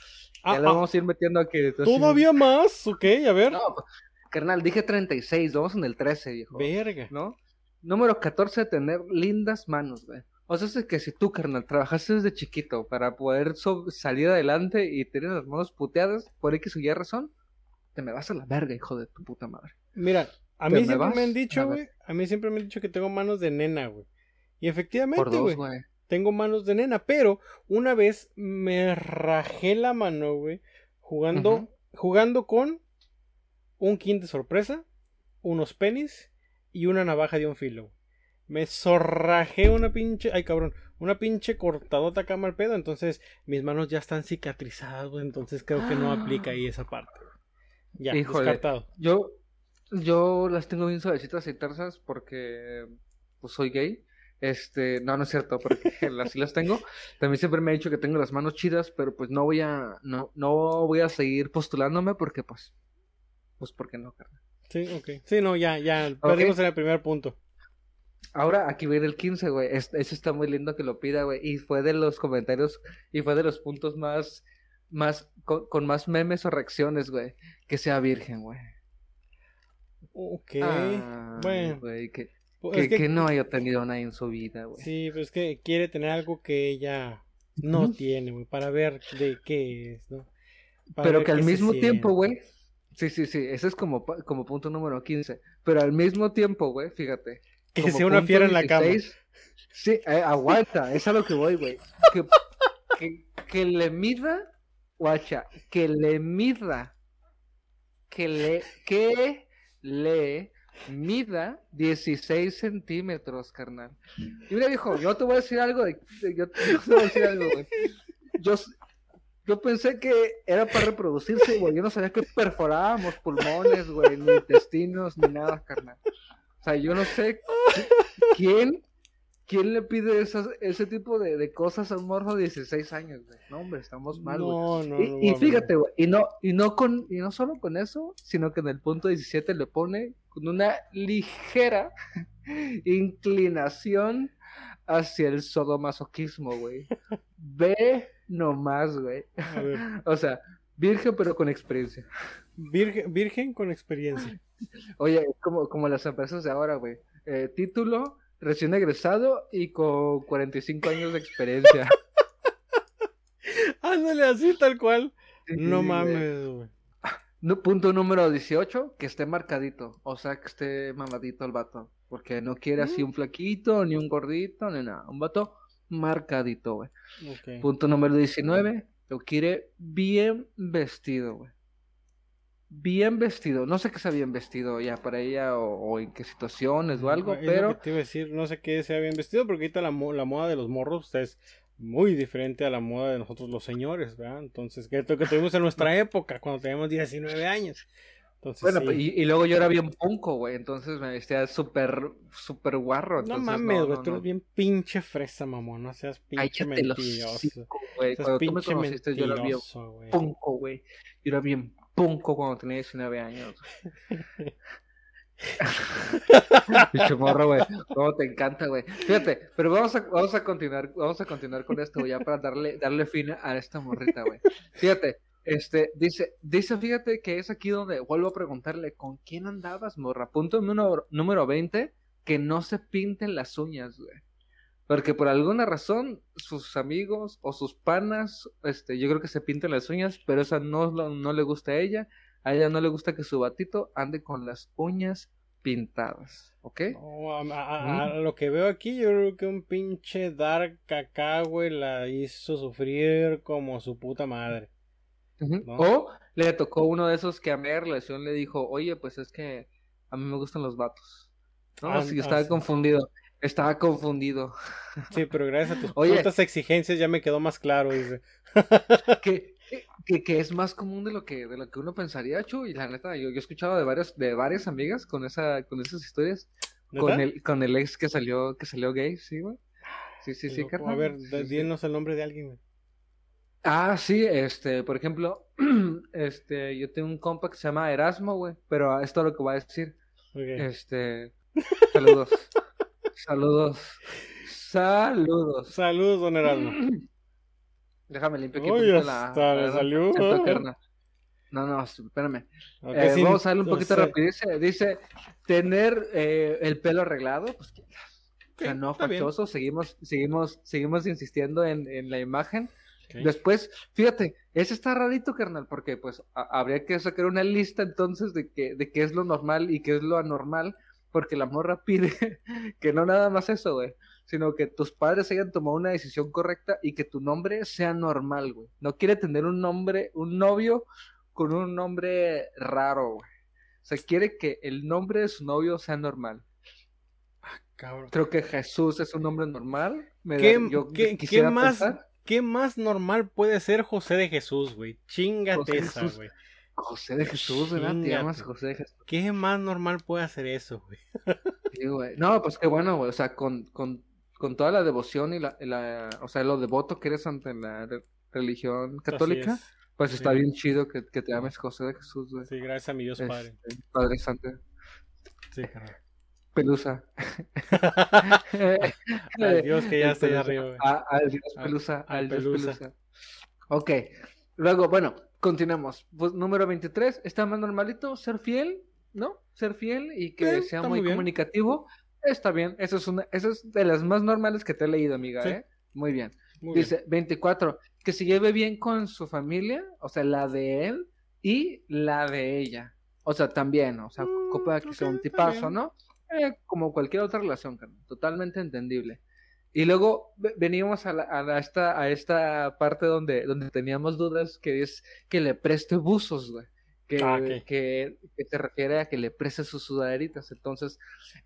Ah,
ya le
ah,
vamos a ir metiendo aquí. entonces-
¿Todavía más? Ok, a ver.
No, pues, carnal, dije 36, vamos en el 13, viejo.
Verga.
¿no? Número 14, tener lindas manos, güey. O sea, es que si tú, carnal, trabajaste desde chiquito para poder so- salir adelante y tener las manos puteadas, por X o Y razón, te me vas a la verga, hijo de tu puta madre.
Mira, a
¿Te
mí siempre me han dicho, güey. A mí siempre me han dicho que tengo manos de nena, güey. Y efectivamente, güey. Tengo manos de nena, pero una vez me rajé la mano, güey, jugando, jugando con un kit de sorpresa, unos penis y una navaja de un filo. Me zorrajé una pinche, ay cabrón, una pinche cortadota acá mal pedo, entonces mis manos ya están cicatrizadas, güey, entonces creo que no aplica ahí esa parte. Ya,
Híjole,
descartado.
Yo, yo las tengo bien suavecitas y tersas porque pues soy gay. Este, no, no es cierto, porque las sí las tengo. También siempre me ha dicho que tengo las manos chidas, pero pues no voy a, no, no voy a seguir postulándome porque pues, pues porque no, carnal.
Sí, ok. Sí, no, ya, ya, perdimos en el primer punto.
Ahora aquí viene el 15, güey. Es- Eso está muy lindo que lo pida, güey. Y fue de los comentarios, y fue de los puntos más, más, con, con más memes o reacciones, güey. Que sea virgen, güey.
Ok.
Ah,
bueno,
güey, que,
pues
que,
es que,
que no haya tenido nada en su vida, güey.
sí, pues es que quiere tener algo que ella no tiene, güey, para ver de qué es, ¿no? Para
Pero que al mismo tiempo, güey. Sí, sí, sí. Ese es como, como punto número 15. Pero al mismo tiempo, güey, fíjate.
Que
como
sea una fiera en la cama.
16, Sí, eh, aguanta, es a lo que voy, güey. Que, que, que le mida, guacha, que le mida, que le, que le mida 16 centímetros, carnal. Y mira, dijo, yo te voy a decir algo, de, yo, yo te voy a decir algo, güey. Yo, yo pensé que era para reproducirse, güey. Yo no sabía que perforábamos pulmones, güey, ni intestinos, ni nada, carnal. O sea, yo no sé quién, quién le pide esas, ese tipo de, de cosas a un morro de 16 años, güey. No, hombre, estamos mal, güey.
No, no,
Y,
no,
y fíjate, güey, y no, y no con, y no solo con eso, sino que en el punto 17 le pone con una ligera inclinación hacia el sodomasoquismo, güey. Ve nomás, güey.
A ver,
O sea, virgen pero con experiencia.
virgen, virgen con experiencia.
Oye, es como, como las empresas de ahora, güey. Eh, título, recién egresado y con 45 años de experiencia.
Ándale, así tal cual. No
Sí,
mames, güey.
No, punto número 18, que esté marcadito. O sea, que esté mamadito el vato. Porque no quiere así un flaquito, ni un gordito, ni nada. Un vato marcadito, güey. Punto número 19, lo quiere bien vestido, güey. Bien vestido. No sé qué sea bien vestido ya para ella o, o en qué situaciones o algo,
Es lo
pero...
que te iba a decir, no sé qué sea bien vestido, porque ahorita la, mo- la moda de los morros es muy diferente a la moda de nosotros los señores, ¿verdad? Entonces, que lo que tuvimos en nuestra época, cuando teníamos 19 años. Entonces,
Bueno,
sí.
pues, y, y luego yo era bien punco, güey, entonces me vestía súper, súper guarro.
No mames, güey,
no,
tú
no.
eres bien pinche fresa, mamón, no seas pinche
Cállate los
mentiroso.
güey.
Seas
Cuando tú me
pinche
conociste yo era bien punco, güey. Yo era bien punco cuando tenía 19 años. Bicho morro, güey. Cómo te encanta, güey. Fíjate, pero vamos a, vamos a continuar, vamos a continuar con esto, güey, ya para darle, darle fin a esta morrita, güey. Fíjate, este, dice, dice, fíjate que es aquí donde vuelvo a preguntarle, ¿con quién andabas, morra? Punto número, número 20, que no se pinten las uñas, güey. Porque por alguna razón, sus amigos o sus panas, este, yo creo que se pintan las uñas, pero eso no, no le gusta a ella. A ella no le gusta que su batito ande con las uñas pintadas, ¿ok?
No, a, a- a lo que veo aquí, yo creo que un pinche Dark acá, güey, la hizo sufrir como su puta madre.
O le tocó uno de esos que a media relación le dijo, oye, pues es que a mí me gustan los vatos. No,
Ah,
sí,
ah,
estaba
sí.
confundido. Estaba confundido.
Sí, pero gracias a tus
Oye.
putas exigencias ya me quedó más claro, dice.
que, que, que es más común de lo que, de lo que uno pensaría, Chu, y la neta, yo, yo he escuchado de varias, de varias amigas con esa, con esas historias,
¿Neta?
con el, con el ex que salió, que salió gay, sí, güey. Sí, sí, sí, carnal.
A ver,
Sí,
dinos el nombre de alguien, güey.
Ah, sí, este, por ejemplo, este, yo tengo un compa que se llama Erasmo, güey, pero esto es lo que voy a decir.
Ok.
Este, saludos, saludos, saludos.
Saludos, don Erasmo.
Déjame limpiar aquí
Uy,
la,
hasta le
la-
salió.
No, no, espérame. Eh, vamos a darle un
no
poquito
sé.
rápido. Dice, tener eh, el pelo arreglado, pues, o sea, no fachoso. Seguimos, seguimos, seguimos insistiendo en, en la imagen. Después, fíjate, ese está rarito, carnal, porque pues a- habría que sacar una lista entonces de que, de qué es lo normal y qué es lo anormal, porque la morra pide que no nada más eso, güey, sino que tus padres hayan tomado una decisión correcta y que tu nombre sea normal, güey. No quiere tener un nombre, un novio con un nombre raro, güey. O sea, quiere que el nombre de su novio sea normal.
cabrón.
Creo que Jesús es un nombre normal. Me
¿Qué,
da- yo
qué- qué
quisiera
más,
pensar,
¿Qué más normal puede ser José de Jesús, güey? Chingate
José
esa, güey.
José de Jesús, ¿verdad? Te llamas. José de Jesús.
¿Qué más normal puede hacer eso, güey?
Sí, güey. No, pues qué bueno, güey. O sea, con, con, con toda la devoción y la, la- o sea, lo devoto que eres ante la re- religión católica, pues está bien chido que, que te llames José de Jesús, güey.
Sí, gracias a mi Dios Padre.
Este, Padre Santo.
Sí, carnal.
Pelusa.
Al Dios que ya está ahí arriba, güey.
A- al Dios Pelusa.
al
Al Dios
Pelusa.
Pelusa. Ok. Luego, bueno, continuemos. Pues, número 23. Está más normalito ser fiel, ¿no? Ser fiel y que sea muy, comunicativo. Está bien. Eso es, una, eso es de las más normales que te he leído, amiga,
Sí.
¿eh? Muy bien.
Muy bien.
Dice 24. Que se lleve bien con su familia, o sea, la de él y la de ella. O sea, también, o sea,
Mm,
copa que
ok,
sea un tipazo. ¿no? Eh, como cualquier otra relación, totalmente entendible. Y luego ve- veníamos a, la- a la- esta, a esta parte donde, donde teníamos dudas, que es que le preste buzos, güey. Que,
Ah,
que, que se refiere a que le preste sus sudaderitas. Entonces,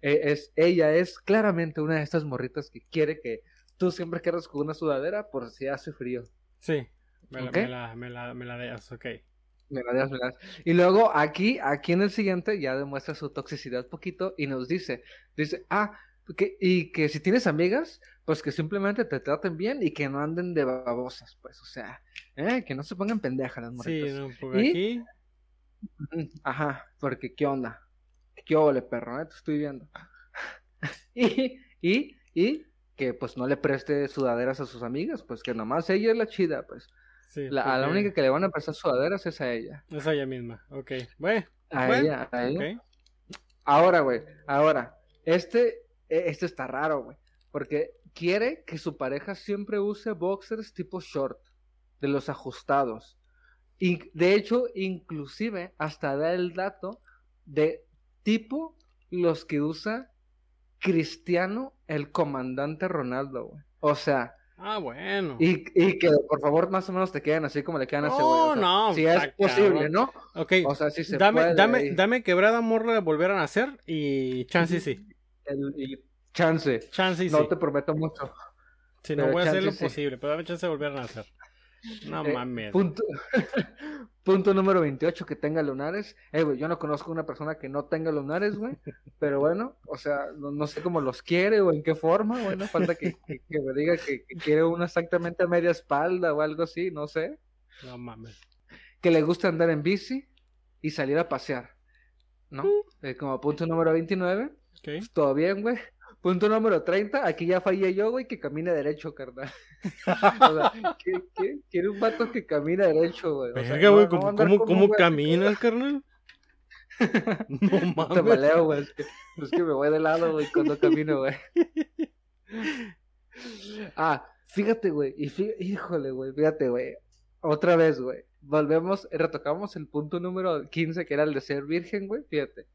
eh, es, ella es claramente una de estas morritas que quiere que tú siempre quedas con una sudadera por si hace frío.
Sí. Me la,
Ok.
me la, me la, me la dejas, ok.
Me la das, me la das. Y luego aquí, aquí en el siguiente ya demuestra su toxicidad poquito y nos dice, dice, ah, que, y que si tienes amigas, pues que simplemente te traten bien y que no anden de babosas, pues, o sea, eh, que no se pongan pendejas las
Sí,
morritas.
no, por
¿Y?
aquí.
Ajá, porque qué onda, qué ole, perro, eh, te estoy viendo. y, y, y que pues no le preste sudaderas a sus amigas, pues que nomás ella es la chida, pues.
Sí,
La, a la única que le van a prestar sudaderas es a ella.
Es ella misma, ok. Bueno,
A
bueno,
ella, a ella. Ahora, güey, ahora, este, eh, este está raro, güey, porque quiere que su pareja siempre use boxers tipo short, de los ajustados. Y de hecho, inclusive, hasta da el dato de tipo los que usa Cristiano, el comandante Ronaldo, güey. O sea,
Ah, bueno.
y, y que por favor más o menos te queden así como le quedan a ese güey. o
No,
sea,
no,
si es posible,
cabrón.
¿no?
Ok,
O sea, si se
dame,
puede
dame,
ahí.
dame quebrada morra de volver a nacer y chance sí.
Y chance.
Chance
no
sí.
te prometo mucho.
Si no voy a hacer lo
sí.
posible, pero dame chance de volver a nacer. No
Eh,
mames.
Punto, punto número 28, que tenga lunares. Eh, güey, yo no conozco una persona que no tenga lunares, güey. Pero bueno, o sea, no, no sé cómo los quiere o en qué forma, güey. No falta que, que- que me diga que, que quiere uno exactamente a media espalda o algo así, no sé.
No mames.
Que le gusta andar en bici y salir a pasear, ¿no? Eh, como punto número 29,
Ok.
todo bien, güey. Punto número 30, aquí ya fallé yo, güey, que camine derecho, carnal. O sea, ¿qui- qui- quiere un vato que camine derecho, güey. O sea,
Verga, güey,
no- no
¿cómo, cómo,
como
cómo
güey
caminas, carnal? No
Te
mames.
maleo, güey. Es que, es que me voy de lado, güey, cuando camino, güey. Ah, fíjate, güey. Y híjole, güey, fíjate, güey. Otra vez, güey. Volvemos, retocamos el punto número 15, que era el de ser virgen, güey. Fíjate.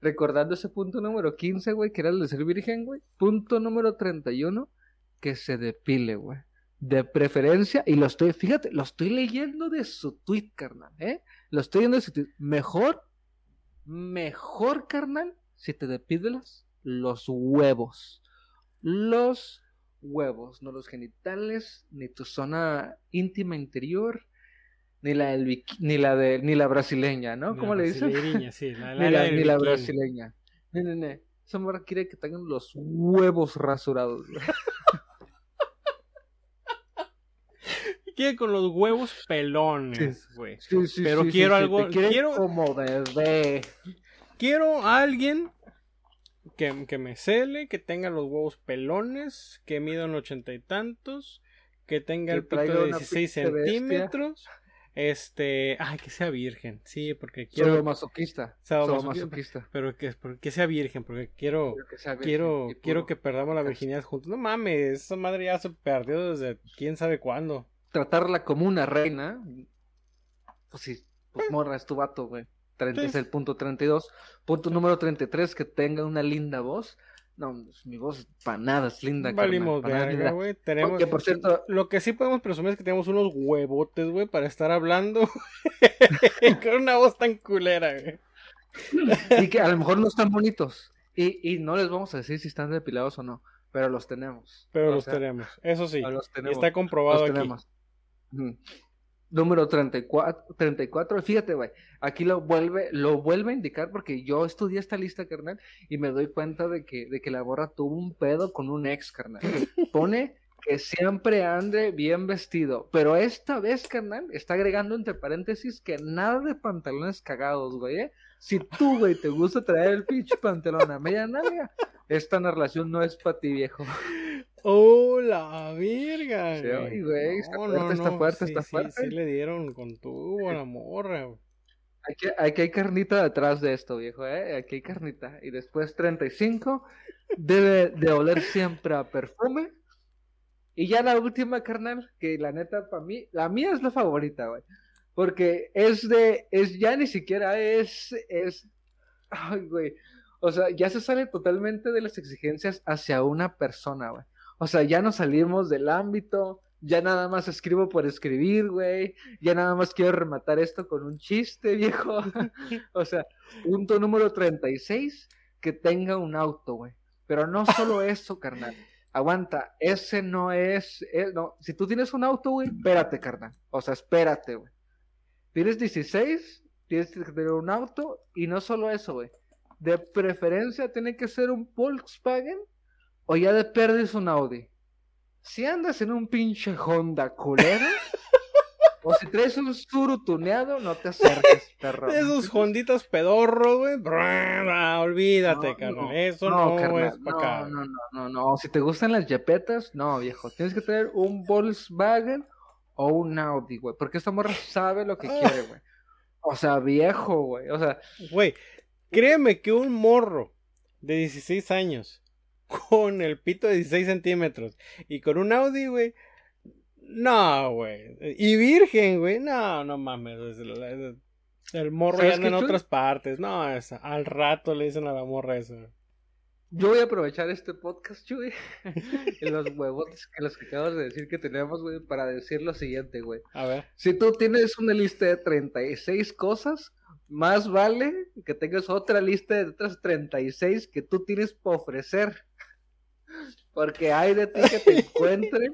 Recordando ese punto número 15, güey, que era el de ser virgen, güey. Punto número 31, que se depile, güey. De preferencia, y lo estoy, fíjate, lo estoy leyendo de su tweet, carnal, ¿eh? Lo estoy leyendo de su tweet. Mejor, mejor, carnal, si te depilas los huevos. Los huevos, no los genitales, ni tu zona íntima interior, ni la del ni la de, ni la brasileña, ¿no?
La
¿Cómo le dicen?
sí, la,
Ni la, ni la brasileña. No, no, no. Esa quiere que tengan los huevos rasurados.
Quiere con los huevos pelones, güey.
Sí, sí,
Pero
sí,
quiero algo- quiero-
como bebé.
Quiero a alguien que, que me cele, que tenga los huevos pelones, que mida un ochenta y tantos, que tenga
Que
el pito de
una
16
pinche bestia.
centímetros. Este, ay, que sea virgen, sí, porque quiero,
Quiero masoquista.
Sadomasoquista.
masoquista.
pero que, que sea virgen, porque quiero,
Quiero que sea virgen
quiero, que perdamos la virginidad juntos. No mames, esa madre ya se perdió desde quién sabe cuándo.
tratarla como una reina, pues sí, pues morra, es tu vato, güey. 30
Sí.
es el punto 32. Punto número 33, que tenga una linda voz. No, pues, mi voz para nada es linda.
Valimos verga, güey. Tenemos.
Que por cierto,
Lo que sí podemos presumir es que tenemos unos huevotes, güey, para estar hablando con una voz tan culera, güey.
y que a lo mejor no están bonitos. Y, y no les vamos a decir si están depilados o no, pero los tenemos.
Pero
O
los
sea,
tenemos. Eso sí.
los
y
tenemos.
está comprobado
Los
aquí.
tenemos. Ujú. Número 34, 34. Fíjate, güey. Aquí lo vuelve, lo vuelve a indicar porque yo estudié esta lista, carnal, y me doy cuenta de que, de que la borra tuvo un pedo con un ex, carnal. Pone que siempre ande bien vestido, pero esta vez, carnal, está agregando entre paréntesis que nada de pantalones cagados, güey. ¿eh? Si tú, güey, te gusta traer el pinche pantalón a media nalga, esta relación no es para ti, viejo.
¡Oh, la verga!
Sí, ay, güey, está fuerte, está fuerte,
sí,
está
sí. Sí, le dieron con tubo a la morra. güey.
Aquí, aquí hay carnita detrás de esto, viejo, ¿eh? Aquí hay carnita. Y después 35, debe de oler siempre a perfume. Y ya la última, carnal, que la neta, para mí, la mía es la favorita, güey. Porque es de, es ya ni siquiera es, es, ay, güey. O sea, ya se sale totalmente de las exigencias hacia una persona, güey. O sea, ya no salimos del ámbito, ya nada más escribo por escribir, güey. Ya nada más quiero rematar esto con un chiste, viejo. o sea, punto número 36, que tenga un auto, güey. Pero no solo eso, carnal. Aguanta, ese no es, no, si tú tienes un auto, güey, espérate, carnal. O sea, espérate, güey. Tienes 16, tienes que tener un auto y no solo eso, güey. De preferencia tiene que ser un Volkswagen o ya de perdes un Audi. Si andas en un pinche Honda culero, o si traes un Suru tuneado, no te acerques, perro.
Esos honditas pedorros, güey. Olvídate,
No,
carnal.
no,
Eso no,
carnal,
es para acá.
No, no, no, no, no. Si te gustan las jepetas, no, viejo. Tienes que tener un Volkswagen o un Audi, güey. Porque esta morra sabe lo que
Ah.
quiere, güey. O sea, viejo, güey. O sea,
Güey, créeme que un morro de 16 años con el pito de 16 centímetros y con un Audi, güey. No, güey. Y virgen, güey. No, no mames. es El, morro ya
¿Sabes
anda en otras partes. No, es- al rato le dicen a la morra eso.
yo voy a aprovechar este podcast, Chuy. los huevotes que los que acabas de decir que tenemos, güey, para decir lo siguiente, güey.
A ver.
Si tú tienes una lista de 36 cosas, más vale que tengas otra lista de otras 36 que tú tienes para ofrecer. Porque hay de ti que te encuentre,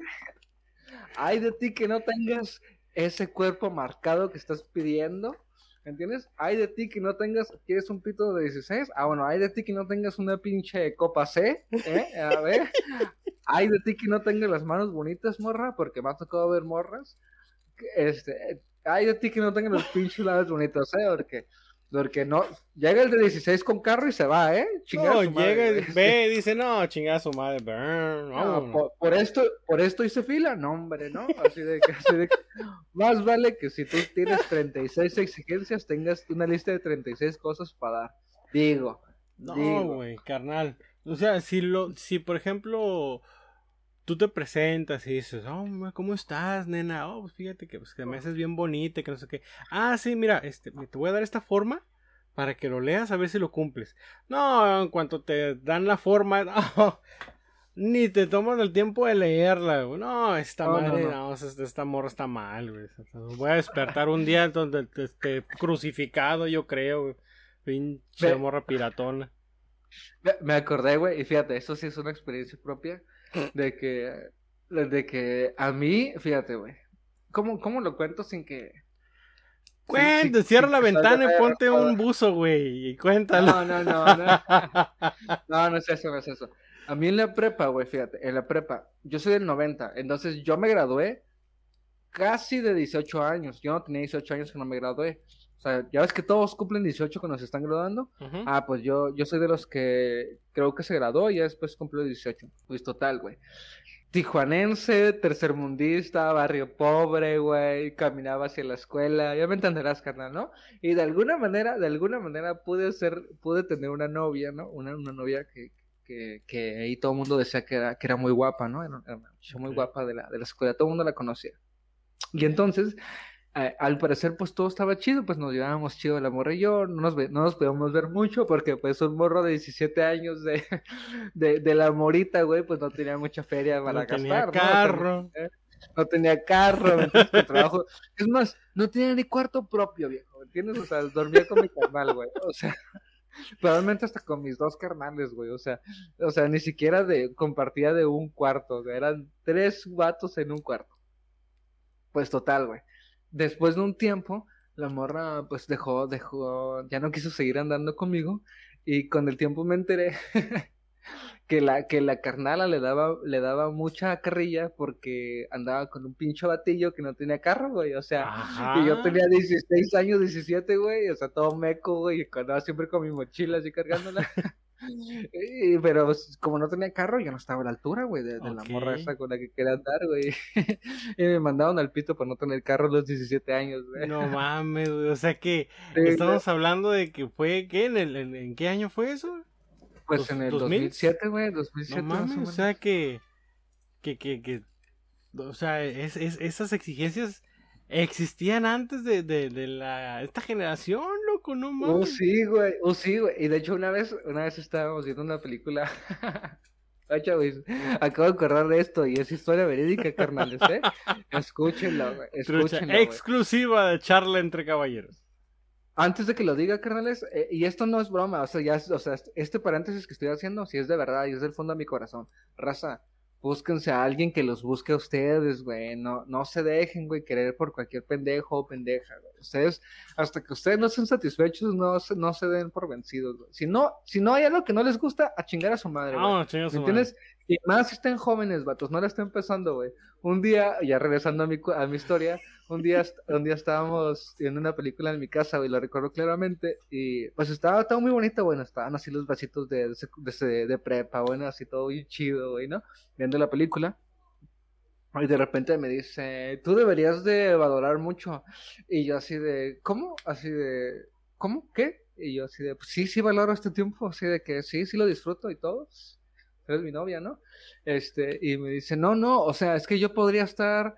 hay de ti que no tengas ese cuerpo marcado que estás pidiendo. ¿Entiendes? Hay de ti que no tengas, ¿quieres un pito de 16? Ah, bueno, hay de ti que no tengas una pinche copa C, ¿eh? A ver. Hay de ti que no tengas las manos bonitas, morra, porque me ha tocado ver morras. Este, hay de ti que no tengas los pinches labios bonitos, ¿eh? Porque, porque no, llega el de 16 con carro y se va, ¿eh?
No,
su madre,
llega, ve, y dice, no, chingada su madre.
No,
vámonos".
por, por esto, por esto hice fila, no, hombre, ¿no? Así de que, así de que- más vale que si tú tienes 36 exigencias, tengas una lista de 36 cosas para dar. Digo,
No, güey, carnal. O sea, si lo, si por ejemplo tú te presentas y dices, oh, ¿cómo estás, nena? Oh, pues fíjate que, pues, que me haces bien bonita, que no sé qué. Ah, sí, mira, este, te voy a dar esta forma para que lo leas a ver si lo cumples. No, en cuanto te dan la forma, no, ni te tomas el tiempo de leerla, güey. No, esta
no,
madre,
no.
no, esta, esta morra está mal, güey. Voy a despertar un día donde esté crucificado, yo creo, güey. Pinche morra piratona.
Me acordé, güey, y fíjate, eso sí es una experiencia propia de que, de que a mí, fíjate, güey, ¿cómo, cómo lo cuento sin que...
Cuenta, cierra la ventana y ponte un buzo, güey, y cuéntalo.
No, no, no, no, no, no es eso, no es eso. A mí en la prepa, güey, fíjate, en la prepa, yo soy del 90, entonces yo me gradué casi de 18 años, yo no tenía 18 años que no me gradué. Sea, ya ves que todos cumplen 18 cuando se están graduando.
Ujú.
Ah, pues yo, yo soy de los que creo que se graduó y ya después cumplió 18. Pues total, güey. Tijuanense, tercermundista, barrio pobre, güey, caminaba hacia la escuela, ya me entenderás, carnal, ¿no? Y de alguna manera, de alguna manera pude ser, pude tener una novia, ¿no? Una, una novia que, que, que ahí todo el mundo decía que era, que era muy guapa, ¿no? Era, era muy guapa de la, de la escuela, todo el mundo la conocía. Y entonces, eh, al parecer, pues todo estaba chido, pues nos llevábamos chido la morra y yo, no nos, ve- no nos podíamos ver mucho porque pues un morro de 17 años de, de, de la morita, güey, pues no tenía mucha feria para
No tenía
gastar, ¿no? O sea,
carro.
no tenía carro, trabajo. Es más, no tenía ni cuarto propio, viejo, ¿me entiendes? O sea, dormía con mi carnal, güey. O sea, Probablemente hasta con mis dos carnales, güey. O sea, o sea, ni siquiera de compartía de un cuarto. güey, Eran tres vatos en un cuarto. Pues total, güey. Después de un tiempo, la morra pues dejó, dejó, ya no quiso seguir andando conmigo. Y con el tiempo me enteré que la, que la carnala le daba, le daba mucha carrilla porque andaba con un pincho batillo que no tenía carro, güey. O sea, y yo tenía 16 años, 17, güey. O sea, todo meco, güey. Y andaba siempre con mi mochila así cargándola. pero como no tenía carro, yo no estaba a la altura, güey, de, la morra esa con la que quería andar, güey. y me mandaron al pito por no tener carro a los 17 años, güey.
No mames, güey. O sea que estamos hablando de que fue, ¿qué? ¿En, el, en qué año fue eso?
Pues en el 2007, güey, 2007.
No mames, o, sea que, que, que, que, o sea, es, es, esas exigencias existían antes de, de, de, la, esta generación, loco, no oh, mames.
Oh, sí, güey, oh, sí, güey, y de hecho una vez, una vez estábamos viendo una película... güey, acabo de acordar de esto y es historia verídica, carnales, ¿eh? Escúchenlo, güey.
Exclusiva de charla entre caballeros.
Antes de que lo diga, carnales, eh, y esto no es broma, o sea, ya, o sea, este paréntesis que estoy haciendo, si es de verdad y es del fondo de mi corazón. Raza, búsquense a alguien que los busque a ustedes, güey. No, no se dejen, güey, querer por cualquier pendejo o pendeja, güey. Ustedes, hasta que ustedes no estén satisfechos, no se, no se den por vencidos, güey. Si no, si no hay algo que no les gusta, a chingar a su madre, güey.
Ah, chingar a su madre.
Y más si estén jóvenes, vatos, no la estén empezando, güey. Un día, ya regresando a mi, a mi historia, un día, un día estábamos viendo una película en mi casa, güey, lo recuerdo claramente, y pues estaba todo muy bonito, bueno, estaban así los vasitos de, de, de, prepa, bueno, así todo bien chido, güey, ¿no? Viendo la película. Y de repente me dice, tú deberías de valorar mucho. Y yo así de, ¿cómo? Así de, ¿cómo? ¿Qué? Y yo así de, pues sí, sí valoro este tiempo, así de que sí, sí lo disfruto y todo eres mi novia, ¿no? Este, y me dice, no, no, o sea, es que yo podría estar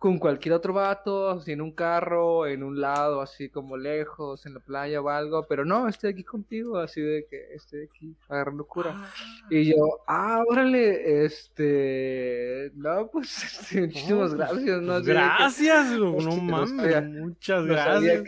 con cualquier otro vato, así en un carro, en un lado, así como lejos, en la playa o algo, pero no, estoy aquí contigo, así de que estoy aquí agarrando cura. Ah. Y yo, ah, órale, este, no, pues, este, muchísimas gracias, ¿no?
gracias, no mames, muchas gracias.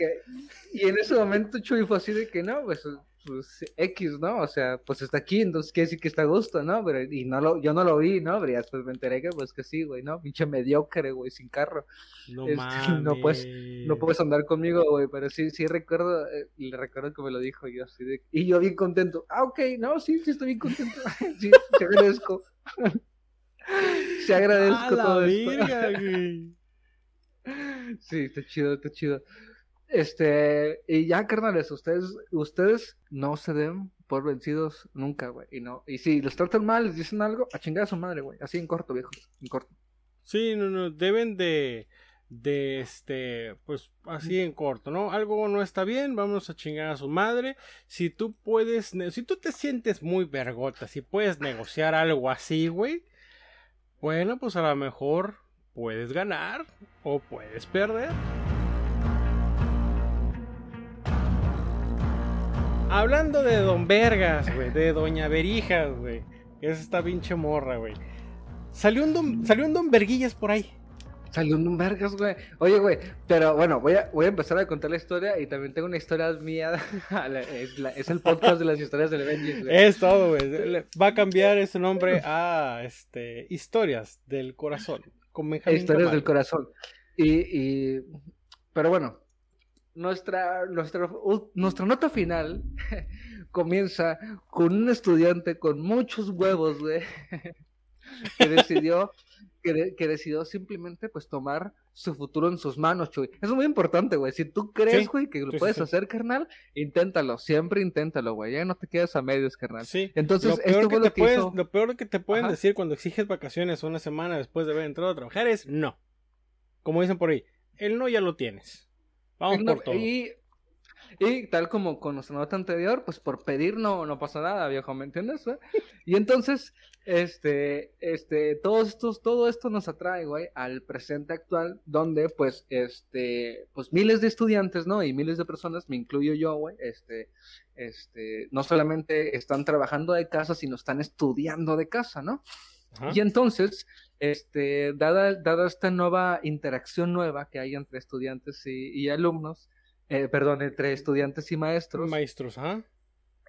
y en ese momento Chuy fue así de que no, pues pues X, ¿no? O sea, pues está aquí, entonces quiere decir que está a gusto, ¿no? Pero, y no lo, yo no lo vi, ¿no? Pero ya después me enteré que pues que sí, güey, ¿no? Pinche mediocre, güey, sin carro. No este, No puedes, no puedes andar conmigo, güey, pero sí, sí recuerdo, eh, le recuerdo que me lo dijo yo así de, y yo bien contento. Ah, ok, no, sí, sí estoy bien contento. sí, te agradezco. te agradezco todo esto. güey. sí, está chido, está chido. Este, y ya, carnales, ustedes, ustedes no se den por vencidos nunca, güey. Y no, y si los tratan mal, les dicen algo, a chingar a su madre, güey. Así en corto, viejo, en corto.
Sí, no, no, deben de, de este, pues así en corto, ¿no? Algo no está bien, vamos a chingar a su madre. Si tú puedes, si tú te sientes muy vergota, si puedes negociar algo así, güey, bueno, pues a lo mejor puedes ganar o puedes perder. Hablando de Don Vergas, güey, de Doña Berijas, güey. Es esta pinche morra, güey. Salió un Don, salió un Don Verguillas por ahí.
Salió un Don Vergas, güey. Oye, güey, pero bueno, voy a, voy a empezar a contar la historia y también tengo una historia mía. es, el podcast de las historias del Avengers, güey.
Es todo, güey. Va a cambiar ese nombre a este Historias del Corazón.
Con Historias del Corazón. Y, y, pero bueno, nuestra, nuestra, nuestra nota final comienza con un estudiante con muchos huevos, güey, que decidió, que, que, decidió simplemente, pues, tomar su futuro en sus manos, Chuy. Eso es muy importante, güey. Si tú crees, güey, que lo puedes hacer, carnal, inténtalo. Siempre inténtalo, güey. Ya no te quedes a medios, carnal.
Sí. Entonces, esto fue lo que puedes, Lo peor que te pueden decir cuando exiges vacaciones una semana después de haber entrado a trabajar es no. Como dicen por ahí, el no ya lo tienes.
Y, y tal como con nuestra nota anterior, pues por pedir no, no pasa nada, viejo, ¿me entiendes? Y entonces, este, este, todos estos, todo esto nos atrae, güey, al presente actual, donde, pues, este, pues miles de estudiantes, ¿no? Y miles de personas, me incluyo yo, güey, este, este, no solamente están trabajando de casa, sino están estudiando de casa, ¿no? Y entonces, este, dada, dada esta nueva interacción nueva que hay entre estudiantes y, alumnos, eh, perdón, entre estudiantes y maestros.
Maestros, ¿ah?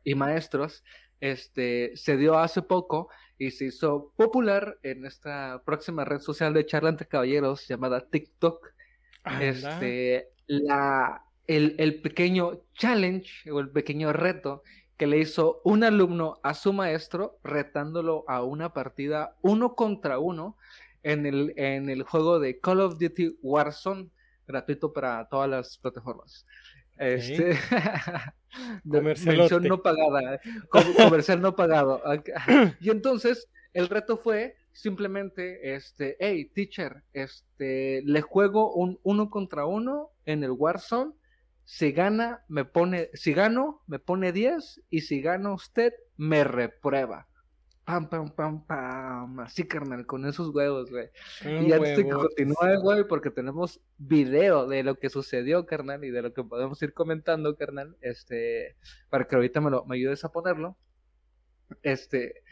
y maestros, este, se dio hace poco y se hizo popular en esta próxima red social de charla entre caballeros llamada TikTok.
Anda.
Este, la, el, el pequeño challenge o el pequeño reto que le hizo un alumno a su maestro retándolo a una partida uno contra uno en el, en el juego de Call of Duty Warzone, gratuito para todas las plataformas. Este, mención no pagada, co- comercial no pagado. Y entonces el reto fue simplemente, este, hey, teacher, este, le juego un uno contra uno en el Warzone. Si gana, me pone, si gano, me pone 10 y si gana usted, me reprueba. Pam, pam, pam, pam. Así, carnal, con esos huevos, güey. Y antes de que continúe, güey, porque tenemos video de lo que sucedió, carnal, y de lo que podemos ir comentando, carnal, este, para que ahorita me, lo, me ayudes a ponerlo. Este,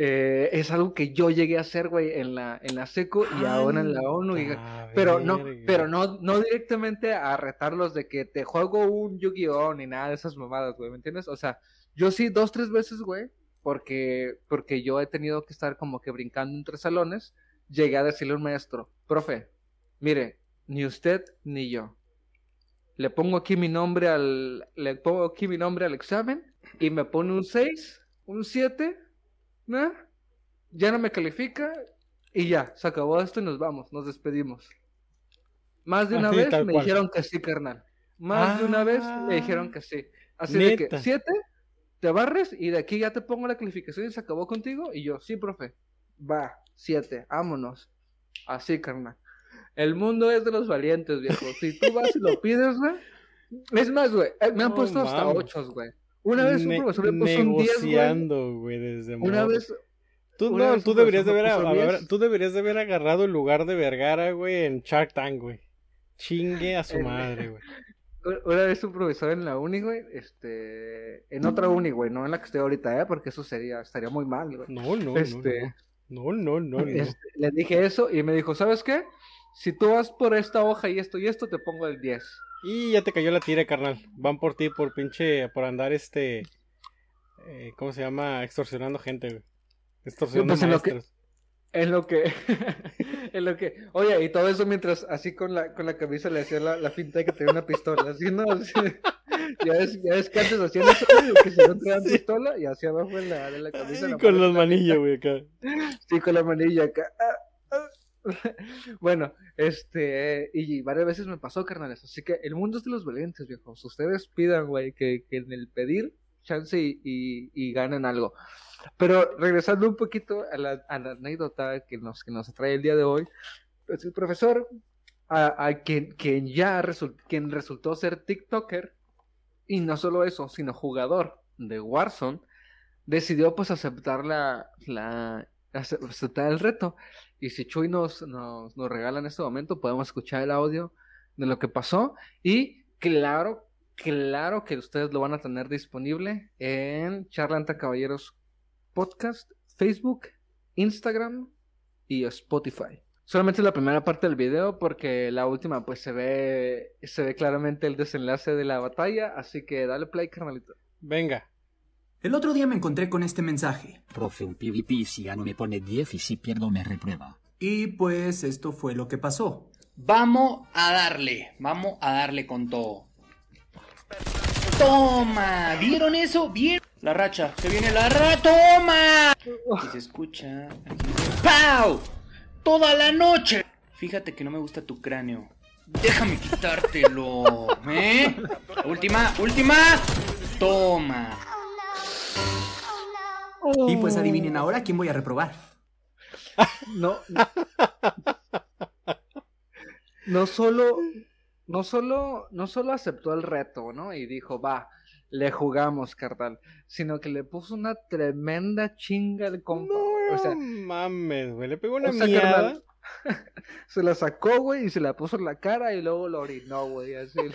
eh, es algo que yo llegué a hacer, güey, en la, en la SECO y ahora en la ONU. y- pero no, pero no, no directamente a retarlos de que te juego un Yu-Gi-Oh! ni nada de esas mamadas, güey, ¿me entiendes? O sea, yo sí dos, tres veces, güey, porque, porque yo he tenido que estar como que brincando entre salones, llegué a decirle a un maestro, profe, mire, ni usted ni yo. Le pongo aquí mi nombre al, le pongo aquí mi nombre al examen y me pone un 6, un 7, ¿no? Ya no me califica y ya, se acabó esto y nos vamos, nos despedimos. Más de una
Así,
vez me
cual.
dijeron que sí, carnal. Más de una vez me dijeron que sí. Así de que, siete, te barres y de aquí ya te pongo la calificación y se acabó contigo. Y yo, sí, profe. Va, siete, vámonos. Así, carnal. El mundo es de los valientes, viejo. Si tú vas y lo pides, güey. Es más, güey, eh, me han puesto hasta ocho, güey. Una vez un profesor me puso un 10, güey.
negociando, güey, desde
Una
morro.
vez,
Tú,
una
no,
vez
tú deberías de haber,
10.
tú deberías de haber agarrado el lugar de Vergara, güey, en Shark Tank, güey. Chingue a su madre, güey.
una vez un profesor en la uni, güey, este, en otra uni, güey, no en la que estoy ahorita, ¿eh? Porque eso sería, estaría muy mal, güey.
No, no,
Este,
no, no, no, no, no.
Este, le dije eso y me dijo, ¿sabes qué? Si tú vas por esta hoja y esto y esto, te pongo el 10.
Y ya te cayó la tira, carnal. Van por ti por pinche, por andar este, eh, ¿cómo se llama? Extorsionando gente, güey. Extorsionando
pues, en lo que-
maestros.
En lo que, en lo que, oye, y todo eso mientras así con la, con la camisa le hacía la, la finta de que tenía una pistola, así, ¿no? Así, ya ves, ya ves que antes hacían eso, güey, que se no traían pistola y hacia abajo de la, de la camisa. La
con los
la
manillos, güey, acá.
Sí, con la manilla acá. Ah. Bueno, este, y varias veces me pasó, carnales. Así que el mundo es de los valientes, viejos. Ustedes pidan, güey, que, que en el pedir, chance y, y, ganen algo. Pero regresando un poquito a la, anécdota que nos, que nos trae el día de hoy, pues el profesor, a, quien, quien ya quien resultó ser TikToker, y no solo eso, sino jugador de Warzone, decidió pues aceptar la, la ace- aceptar el reto. Y si Chuy nos, nos, nos regala en este momento, podemos escuchar el audio de lo que pasó. Y claro, claro que ustedes lo van a tener disponible en Charla entre Caballeros Podcast, Facebook, Instagram y Spotify. Solamente la primera parte del video porque la última pues se ve se ve claramente el desenlace de la batalla, así que dale play, carnalito.
Venga.
El otro día me encontré con este mensaje.
Profe, un PvP si gano me pone 10 y si pierdo me reprueba.
Y pues esto fue lo que pasó.
Vamos a darle, vamos a darle con todo. Toma, ¿vieron eso? ¿Vieron? La racha, se viene la racha, toma. Y se escucha. aquí. ¡Pau! Toda la noche. Fíjate que no me gusta tu cráneo. Déjame quitártelo, ¿eh? Última, última. Toma.
Y pues adivinen ahora quién voy a reprobar.
No. No solo, no solo, no solo aceptó el reto, ¿no? Y dijo, va, le jugamos, carnal. Sino que le puso una tremenda chinga al compa.
No
o sea,
mames, güey. Le pegó una
o sea, carnal, se la sacó, güey, y se la puso en la cara y luego lo orinó, güey, así.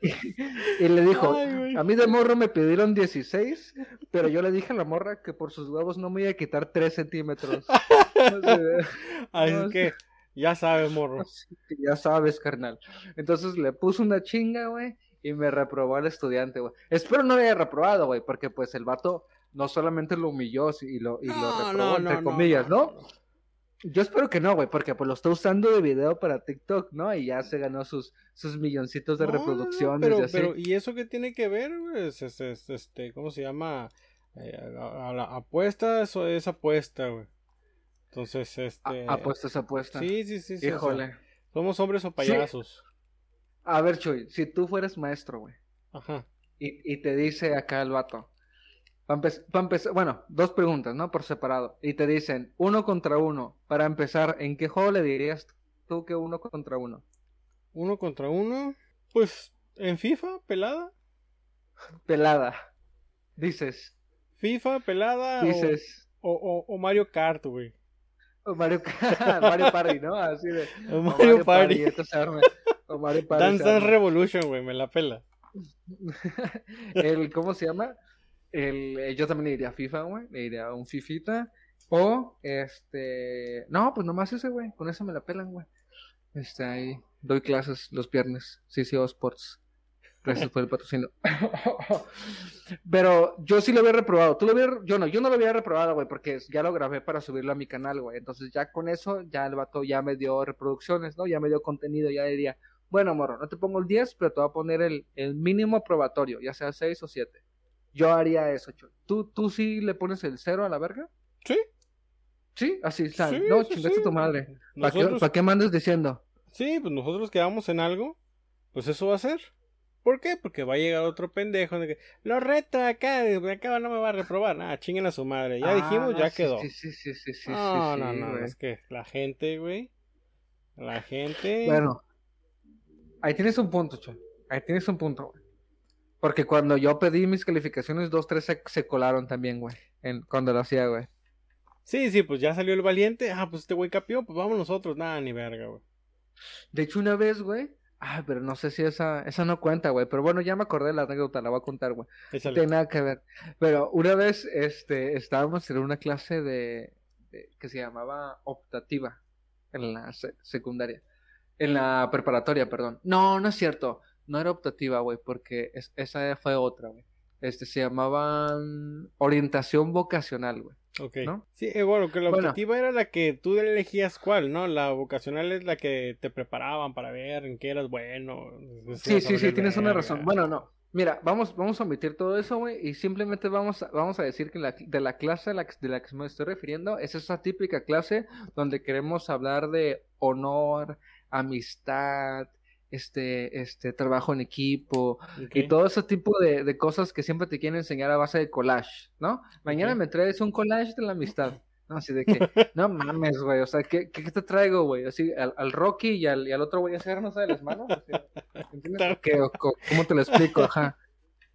y le dijo,
Ay,
a mí de morro me pidieron 16, pero yo le dije a la morra que por sus huevos no me iba a quitar 3 centímetros.
Así
no,
que, ya sabes, morro.
Ya sabes, carnal. Entonces le puso una chinga, güey. y me reprobó el estudiante, güey. Espero no haya reprobado, güey, porque pues el vato no solamente lo humilló y lo, y lo reprobó,
no,
entre comillas,
¿no?
Yo espero que no, güey, porque pues lo está usando de video para TikTok, ¿no? Y ya se ganó sus, sus milloncitos de
No, no, no,
reproducciones
pero,
y así.
pero, ¿y eso qué tiene que ver, güey? Es, es- es, este, ¿cómo se llama? Eh, a, a la apuesta, eso es apuesta, güey. Entonces, este...
A- apuestas, apuestas.
Sí, sí, sí, sí. o sea,
Híjole.
somos hombres o payasos.
A ver, Chuy, si tú fueras maestro, güey,
Ajá.
y, y te dice acá el vato, para empezar, bueno, dos preguntas, ¿no? Por separado. Y te dicen, uno contra uno. Para empezar, ¿en qué juego le dirías tú que uno contra uno?
Uno contra uno. Pues, en FIFA, pelada.
Pelada. Dices,
FIFA, pelada.
dices,
O, o, o Mario Kart, güey.
o Mario, Mario Party, ¿no? Así de.
O Mario Party.
esto se arma. O Mario Party.
Dance Dance. Revolution, güey, me la pela.
el, ¿cómo se llama? El, eh, yo también le diría FIFA, güey. Le diría un Fifita. O, este. No, pues nomás ese, güey. Con eso me la pelan, güey. Este, ahí. Doy clases los viernes. CCO Sports. Gracias por el patrocinio. Pero yo sí lo había reprobado. Tú lo habías. Yo no, yo no lo había reprobado, güey, porque ya lo grabé para subirlo a mi canal, güey. Entonces ya con eso, ya el vato ya me dio reproducciones, ¿no? Ya me dio contenido. Ya diría, bueno, morro, no te pongo el 10, pero te voy a poner el, el mínimo probatorio, ya sea 6 o 7. Yo haría eso, Chuy. ¿Tú, ¿Tú sí le pones el 0 a la verga?
Sí.
Sí, así.
Sí,
no,
sí,
chingaste
sí.
tu madre. ¿Para qué,
Nosotros-
pa' qué mandas diciendo?
Sí, pues nosotros quedamos en algo, pues eso va a ser. ¿Por qué? Porque va a llegar otro pendejo de que lo reto acá, acá no me va a reprobar. Nada, chinguen a su madre. Ya
Ah,
dijimos, ya quedó.
Sí, sí, sí, sí, sí.
no, no, no,
güey.
es que la gente, güey. La gente.
Bueno, ahí tienes un punto, Chuy. Ahí tienes un punto, güey. Porque cuando yo pedí mis calificaciones, dos, tres se, se colaron también, güey. En, cuando lo hacía, güey.
Sí, sí, pues ya salió el valiente. Ah, pues este güey capió, pues vamos nosotros. Nada, ni verga, güey.
De hecho, una vez, güey. Ah, pero no sé si esa, esa no cuenta, güey. Pero bueno, ya me acordé de la anécdota, la voy a contar, güey. No tiene nada que ver. Pero una vez, este, estábamos en una clase de, de- que se llamaba optativa en la se- secundaria, en la preparatoria, perdón. No, no es cierto. No era optativa, güey, porque es- esa fue otra, güey. Este se llamaba mm, orientación vocacional, güey.
Ok.
¿no?
Sí, eh, bueno, que la
Bueno.
optativa era la que tú elegías cuál, ¿no? La vocacional es la que te preparaban para ver en qué eras bueno.
Sí, sí, sí, tienes una razón. Bueno, no. Mira, vamos, vamos a omitir todo eso, güey, y simplemente vamos a, vamos a decir que la, de la clase a la de la que me estoy refiriendo es esa típica clase donde queremos hablar de honor, amistad, este, este, trabajo en equipo y todo ese tipo de, de cosas que siempre te quieren enseñar a base de collage, ¿no? Mañana me traes un collage de la amistad. No, así de que, no mames, güey, o sea, ¿qué, qué, te traigo, güey? Así, al, al Rocky y al, y al otro güey a hacernos de las manos. así, ¿Entiendes qué? O ¿Cómo te lo explico? Ajá.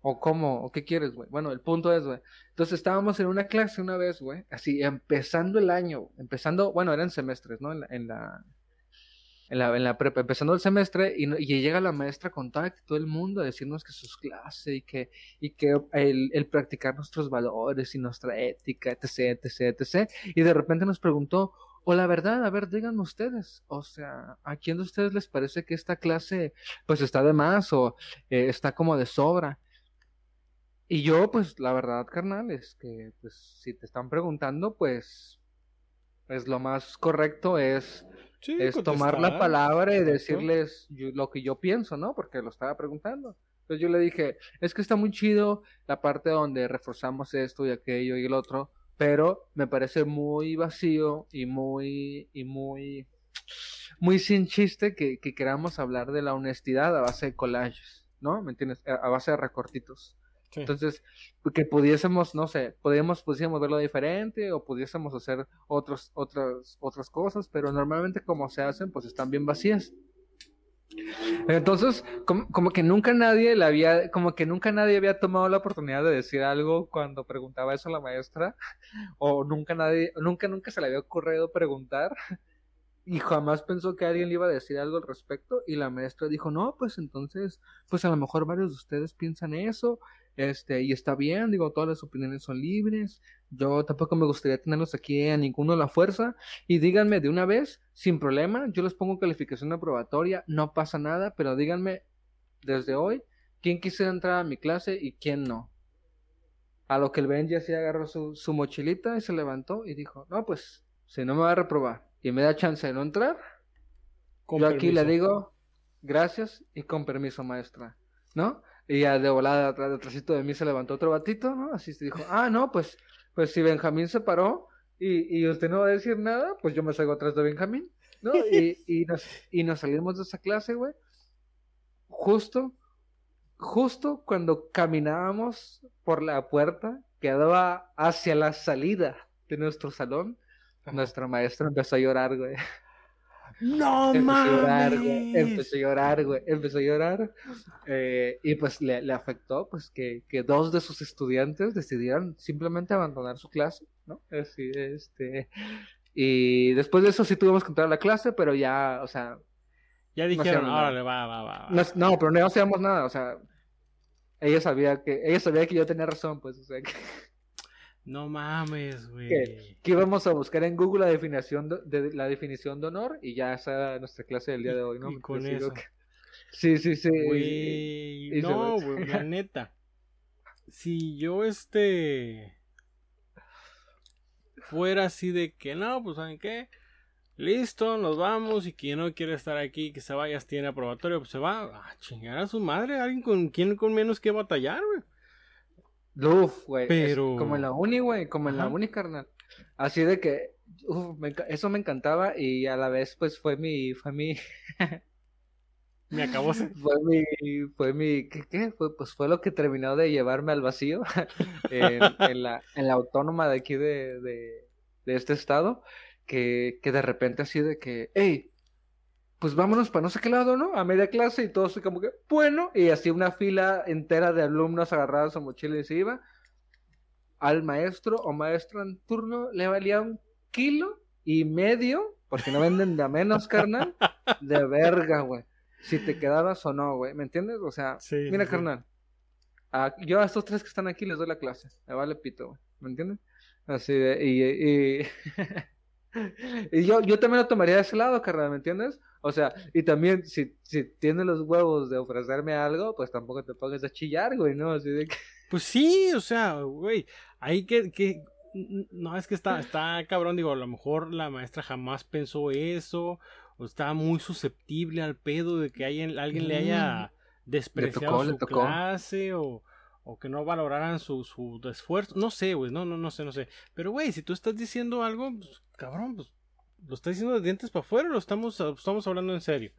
O cómo, o qué quieres, güey. Bueno, el punto es, güey. Entonces estábamos en una clase una vez, güey, así, empezando el año, empezando, bueno, eran semestres, ¿no? En la, en la, en la, en la prepa, empezando el semestre, y, y llega la maestra con actitud del mundo a decirnos que sus clases y que, y que el, el practicar nuestros valores y nuestra ética, etc, etc, etc. Y de repente nos preguntó, o la verdad, a ver, díganme ustedes, o sea, ¿a quién de ustedes les parece que esta clase pues está de más o eh, está como de sobra? Y yo, pues, la verdad, carnal, es que, pues, si te están preguntando, pues, pues lo más correcto es,
Sí,
es tomar la palabra y decirles yo- lo que yo pienso, ¿no? Porque lo estaba preguntando. Entonces yo le dije, es que está muy chido la parte donde reforzamos esto y aquello y el otro, pero me parece muy vacío y muy, y muy, muy sin chiste que, que queramos hablar de la honestidad a base de collages, ¿no? ¿Me entiendes? A a base de recortitos. Entonces, que pudiésemos, no sé, podíamos, pudiésemos verlo diferente o pudiésemos hacer otros, otras, otras cosas, pero normalmente como se hacen, pues están bien vacías. Entonces, como, como que nunca nadie le había, como que nunca nadie había tomado la oportunidad de decir algo cuando preguntaba eso a la maestra, o nunca nadie, nunca, nunca se le había ocurrido preguntar, y jamás pensó que alguien le iba a decir algo al respecto, y la maestra dijo, no, pues entonces, pues a lo mejor varios de ustedes piensan eso, este, y está bien, digo, todas las opiniones son libres, yo tampoco me gustaría tenerlos aquí a ninguno a la fuerza, y díganme de una vez, sin problema, yo les pongo calificación aprobatoria, no pasa nada, pero díganme desde hoy quién quisiera entrar a mi clase y quién no. A lo que el Benji así agarró su, su mochilita y se levantó y dijo, no, pues, si no me va a reprobar y me da chance de no entrar,
Con
yo aquí le digo gracias y con permiso, maestra, ¿no? Y ya de volada atrás, detrásito de mí se levantó otro batito, ¿no? Así se dijo, ah, no, pues, pues si Benjamín se paró y, y usted no va a decir nada, pues yo me salgo atrás de Benjamín, ¿no? Y, y, nos, y nos salimos de esa clase, güey. Justo, justo cuando caminábamos por la puerta que daba hacia la salida de nuestro salón, nuestra maestra empezó a llorar, güey.
¡No mames!
Empezó a llorar, güey. Empezó a llorar. Eh, y pues le, le afectó, pues, que, que dos de sus estudiantes decidieron simplemente abandonar su clase, ¿no? Así, este. Y después de eso sí tuvimos que entrar a la clase, pero ya, o sea,
Ya
no
dijeron,
nada.
órale, va, va, va. va.
no, no, pero no hacíamos nada, o sea, ella sabía que, ella sabía que yo tenía razón, pues, o sea, que,
No mames, güey.
¿Qué? que íbamos a buscar en Google la definición de, de- la definición de honor y ya esa era nuestra clase del día de hoy, ¿no?
Y con eso.
que- Sí, sí, sí.
Güey, no, güey, la neta. Si yo este fuera así de que no, pues ¿saben qué? Listo, nos vamos y quien no quiere estar aquí, que se vaya, tiene aprobatorio, pues se va a chingar a su madre, alguien con quien con menos que batallar, güey.
Uf, güey.
Pero-
Como en la uni, güey. Como en la uni, carnal. Así de que. uf, me eso me encantaba y a la vez, pues fue mi. Fue mi.
Me acabó
Fue mi. Fue mi. ¿Qué? qué? Fue, pues fue lo que terminó de llevarme al vacío en, en la, en la autónoma de aquí de, de, de este estado. Que, que de repente así de que. ¡Ey! Pues vámonos para no sé qué lado, ¿no? A media clase y todo así como que. Bueno. Y así una fila entera de alumnos agarrados a mochila y se iba. Al maestro o maestra en turno le valía un kilo y medio. Porque no venden de a menos, carnal. De verga, güey. Si te quedabas o no, güey. ¿Me entiendes? O sea,
Sí,
mira,
sí.
carnal. a- yo a estos tres que están aquí les doy la clase. Me vale pito, güey. ¿Me entiendes? Así de. Y. y... y yo, yo también lo tomaría de ese lado, carnal, ¿me entiendes? O sea, y también, si, si tienes los huevos de ofrecerme algo, pues tampoco te pongas a chillar, güey, ¿no? Así de que.
Pues sí, o sea, güey, ahí que, que, no, es que está, está cabrón, digo, a lo mejor la maestra jamás pensó eso, o estaba muy susceptible al pedo de que alguien, alguien le haya despreciado
tocó, le
su clase, o, o que no valoraran su, su esfuerzo, no sé, güey, no, no, no sé, no sé, pero güey, si tú estás diciendo algo, pues, cabrón, pues, lo estás diciendo de dientes para afuera, o lo estamos, estamos hablando en serio.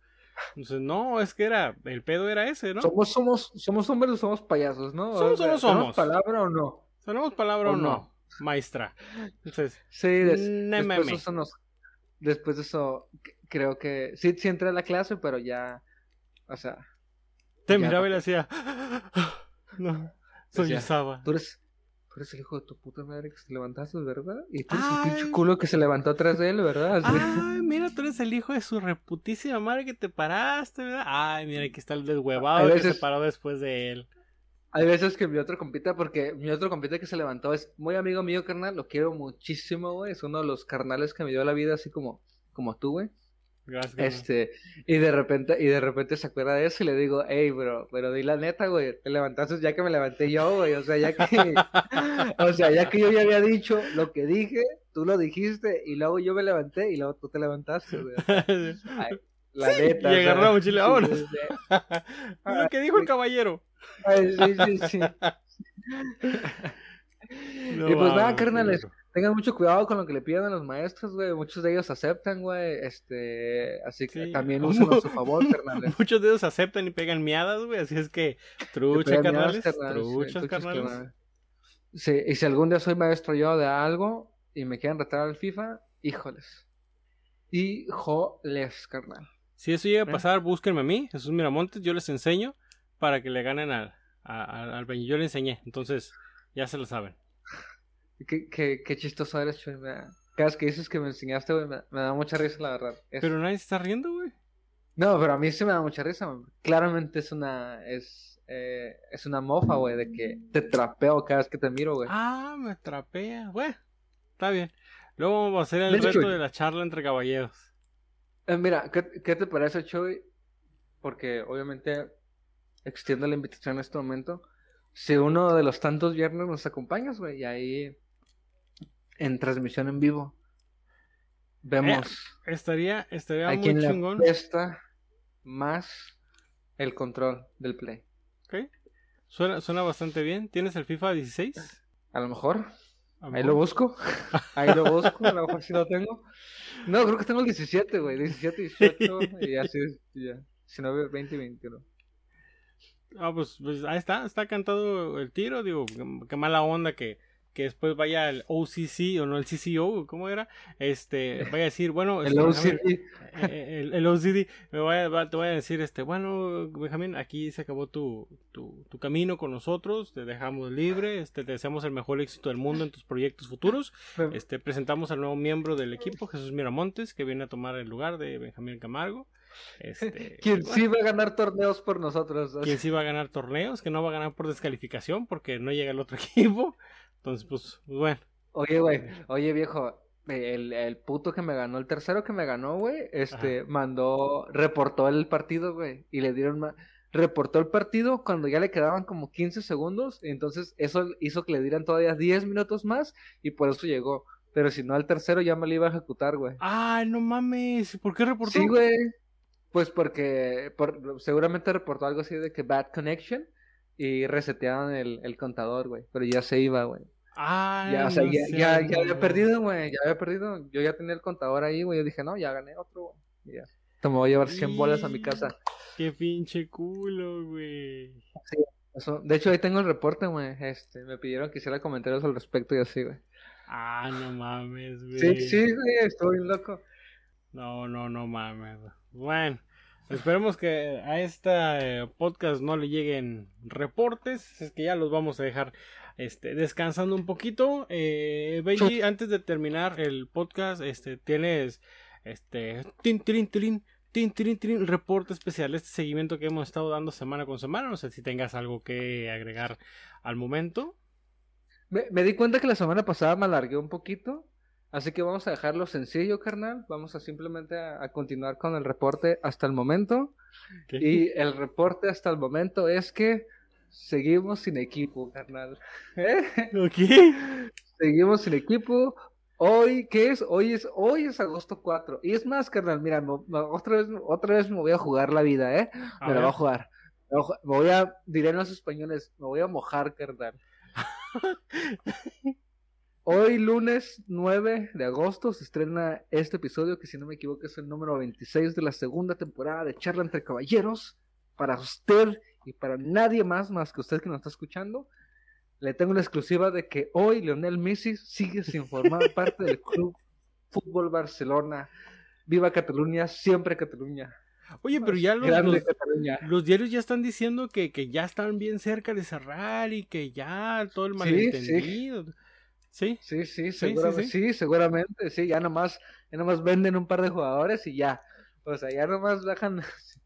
Entonces, no, es que era, el pedo era ese, ¿no?
Somos, somos, somos hombres o somos payasos, ¿no?
Somos
¿tenemos
somos?
palabra o no?
¿Tenemos palabra o
¿O
no,
no?
maestra? Entonces,
Sí, des- después, eso nos- después de eso, creo que sí, sí entré a la clase, pero ya, o sea,
Te miraba y le hacía. No, soy
Decía,
Saba.
tú eres, tú eres el hijo de tu puta madre que se levantaste, ¿verdad? Y tú eres
Ay.
el pinche culo que se levantó atrás de él, ¿verdad?
Ay, mira, tú eres el hijo de su reputísima madre que te paraste, ¿verdad? Ay, mira, aquí está el deshuevado que se paró después de él.
Hay veces que mi otro compita, porque mi otro compita que se levantó es muy amigo mío, carnal, lo quiero muchísimo, güey, es uno de los carnales que me dio la vida así como, como tú, güey.
Gracias.
Este, y de repente, y de repente se acuerda de eso y le digo, hey, bro, pero di la neta, güey, te levantaste ya que me levanté yo, güey, o sea, ya que, o sea, ya que yo ya había dicho lo que dije, tú lo dijiste, y luego yo me levanté y luego tú te levantaste, güey. Ay, la
Sí,
neta.
y agarró la mochila, vámonos.
sí, sí.
Lo que dijo el caballero.
Ay, sí, sí, sí.
No
Y pues nada, carnales,
güey.
Tengan mucho cuidado con lo que le piden a los maestros, güey. Muchos de ellos aceptan, güey. Este, así que
Sí.
también usen a su favor, carnales.
Muchos de ellos aceptan y pegan miadas, güey. Así es que, trucha, carnales.
miadas, carnales, sí,
Truchas,
truchas,
carnales.
carnales. Sí, y si algún día soy maestro yo de algo y me quieren retar al FIFA, híjoles. Híjoles, carnal.
Si eso llega a
¿Eh?
pasar, búsquenme a mí, Jesús Miramontes, yo les enseño para que le ganen al, a- a- al Benji. Yo le enseñé, entonces ya se lo saben.
Qué, qué, qué chistoso eres, Chuy. Cada vez que dices que me enseñaste, güey, me, me da mucha risa, la verdad. Es-
Pero nadie se está riendo, güey.
No, pero a mí sí me da mucha risa, güey. Claramente es una, es, eh, es una mofa, güey, de que te trapeo cada vez que te miro, güey.
Ah, me trapea. Bueno, está bien. Luego vamos a hacer el reto
Chuy.
de la charla entre caballeros.
Eh, mira, ¿qué, qué te parece, Chuy? Porque obviamente extiendo la invitación en este momento. Si uno de los tantos viernes nos acompañas, güey, y ahí en transmisión en vivo vemos
Estaría, estaría
a
muy chingón.
apesta más el control del play.
Ok. Suena, suena bastante bien. ¿Tienes el FIFA 16?
A lo mejor, ahí lo busco. Ahí lo busco, a lo mejor sí lo tengo. No, creo que tengo el 17, güey. 17, 18 y así ya. 19, 20 y 21.
Ah, pues, pues ahí está, está cantado el tiro, digo, qué mala onda que, que después vaya el OCC o no el CCO, ¿cómo era? Este, vaya a decir, bueno,
El
este,
OCD.
Benjamín, eh, el, el OCD, me vaya, va- te voy a decir, este, bueno, Benjamín, aquí se acabó tu, tu, tu camino con nosotros, te dejamos libre, este, te deseamos el mejor éxito del mundo en tus proyectos futuros, este, presentamos al nuevo miembro del equipo, Jesús Miramontes, que viene a tomar el lugar de Benjamín Camargo, este,
Quien sí va a ganar torneos por nosotros.
quien sí va a ganar torneos, que no va a ganar por descalificación porque no llega el otro equipo. Entonces, pues, pues, bueno.
Oye, güey, oye, viejo, el, el puto que me ganó, el tercero que me ganó, güey, este, mandó, reportó el partido, güey, y le dieron más, reportó el partido cuando ya le quedaban como 15 segundos, y entonces eso hizo que le dieran todavía 10 minutos más, y por eso llegó, pero si no, al tercero ya me lo iba a ejecutar, güey.
Ay, no mames. ¿Por qué reportó?
Sí, güey, pues porque, por- seguramente reportó algo así de que bad connection, y resetearon el, el contador, güey, pero ya se iba, güey.
Ay,
Ya, o sea,
no
ya,
seas
ya, ya había perdido, güey. Ya había perdido. Yo ya tenía el contador ahí, güey. Yo dije, no, ya gané otro, güey. Ya. Te me voy a llevar 100 bolas a mi casa.
Qué pinche culo, güey.
Eso- de hecho, ahí tengo el reporte, güey. Este, me pidieron que hiciera comentarios al respecto y así, güey.
Ah, no mames, güey.
Sí, sí, güey. Estoy loco.
No, no, no mames. Bueno, esperemos que a este podcast no le lleguen reportes. Es que ya los vamos a dejar este, descansando un poquito. Eh, Benji, antes de terminar el podcast, este, tienes este, tin, tin, reporte especial. Este seguimiento que hemos estado dando semana con semana. No sé si tengas algo que agregar al momento.
Me, me di cuenta que la semana pasada me alargué un poquito. Así que vamos a dejarlo sencillo, carnal. Vamos a simplemente a, a continuar con el reporte hasta el momento.
¿Qué?
Y el reporte hasta el momento es que seguimos sin equipo, carnal. ¿Eh?
Ok.
Seguimos sin equipo. Hoy, ¿qué es? Hoy es, hoy es agosto 4. Y es más, carnal, mira, no- no, otra vez, otra vez me voy a jugar la vida, ¿eh?
A
me la voy a jugar. Me voy a, ju- me voy a, diré en los españoles, me voy a mojar, carnal. Hoy, lunes 9 de agosto, se estrena este episodio, que si no me equivoco es el número 26 de la segunda temporada de Charla entre Caballeros. Para usted y para nadie más, más que usted que nos está escuchando, le tengo la exclusiva de que hoy Lionel Messi sigue sin formar parte del Club Fútbol Barcelona. Viva Cataluña, siempre Cataluña.
Oye, pero ya los, los- los diarios ya están diciendo que, que ya están bien cerca de cerrar y que ya todo el malentendido. Sí,
Sí, sí,
Sí, sí,
seguramente,
sí.
seguramente, sí, ya nomás, ya nomás venden un par de jugadores y ya, o sea, ya nomás dejan,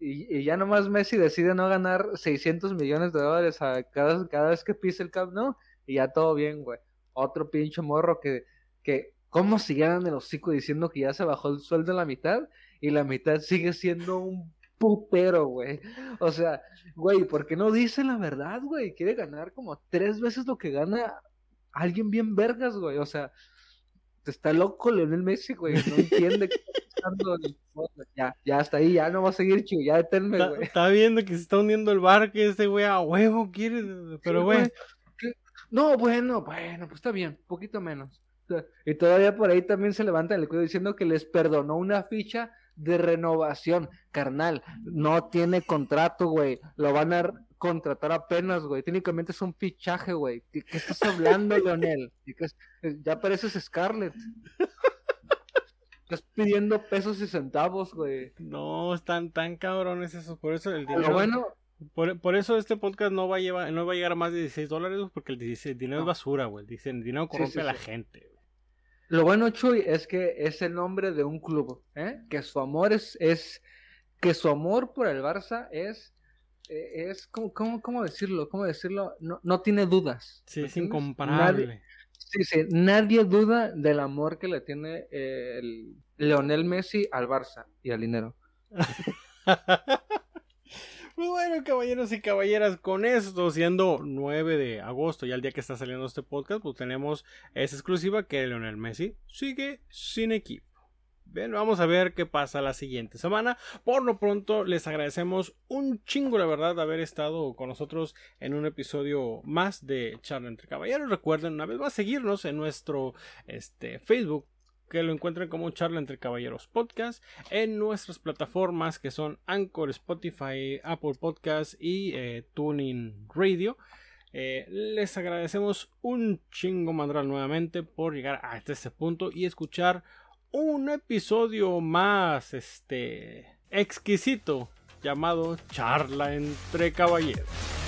y, y ya nomás Messi decide no ganar 600 millones de dólares a cada, cada vez que pise el Camp Nou y ya todo bien, güey. Otro pinche morro que, que, ¿cómo se llenan el hocico diciendo que ya se bajó el sueldo a la mitad y la mitad sigue siendo un putero, güey? O sea, güey, ¿por qué no dice la verdad, güey? Quiere ganar como tres veces lo que gana alguien bien vergas, güey. O sea, está loco Leonel Messi, güey. No entiende qué está pasando. Ya, ya hasta ahí, ya no va a seguir, chico. Ya deténme,
está,
güey.
está viendo que se está hundiendo el bar, que este güey a huevo quiere, pero
Sí,
güey,
¿qué? No, bueno, bueno, pues está bien, poquito menos. Y todavía por ahí también se levanta el cuello diciendo que les perdonó una ficha de renovación. Carnal, no tiene contrato, güey. Lo van a contratar apenas, güey. Técnicamente es un fichaje, güey. ¿Qué, qué estás hablando, Leonel? ¿Y qué es- Ya pareces Scarlett. Estás pidiendo pesos y centavos, güey.
no están tan cabrones esos, por eso el
Pero
dinero,
bueno,
por, por eso este podcast no va a llevar, no va a llegar a más de 16 dólares, porque el, 16 el dinero
No.
es basura, güey, dicen, el dinero corrompe
sí,
a la
sí.
gente, güey.
Lo bueno, Chuy, es que es el nombre de un club, ¿eh? Que su amor es, es que su amor por el Barça es, eh, es, ¿cómo, cómo, cómo decirlo? ¿Cómo decirlo? No, no tiene dudas.
Sí,
¿me
es incomparable.
Nadie, sí, sí, nadie duda del amor que le tiene eh, el Leonel Messi al Barça y al dinero.
Pues bueno, bueno, caballeros y caballeras, con esto, siendo 9 de agosto, ya el día que está saliendo este podcast, pues tenemos esa exclusiva que Leonel Messi sigue sin equipo. Bien, vamos a ver qué pasa la siguiente semana. Por lo pronto, les agradecemos un chingo, la verdad, de haber estado con nosotros en un episodio más de Charla entre Caballeros. Recuerden una vez más seguirnos en nuestro este, Facebook, que lo encuentren como Charla entre Caballeros Podcast, en nuestras plataformas que son Anchor, Spotify, Apple Podcast y eh, Tuning Radio. Eh, les agradecemos un chingo mandral nuevamente por llegar hasta este punto y escuchar un episodio más este exquisito llamado Charla entre Caballeros.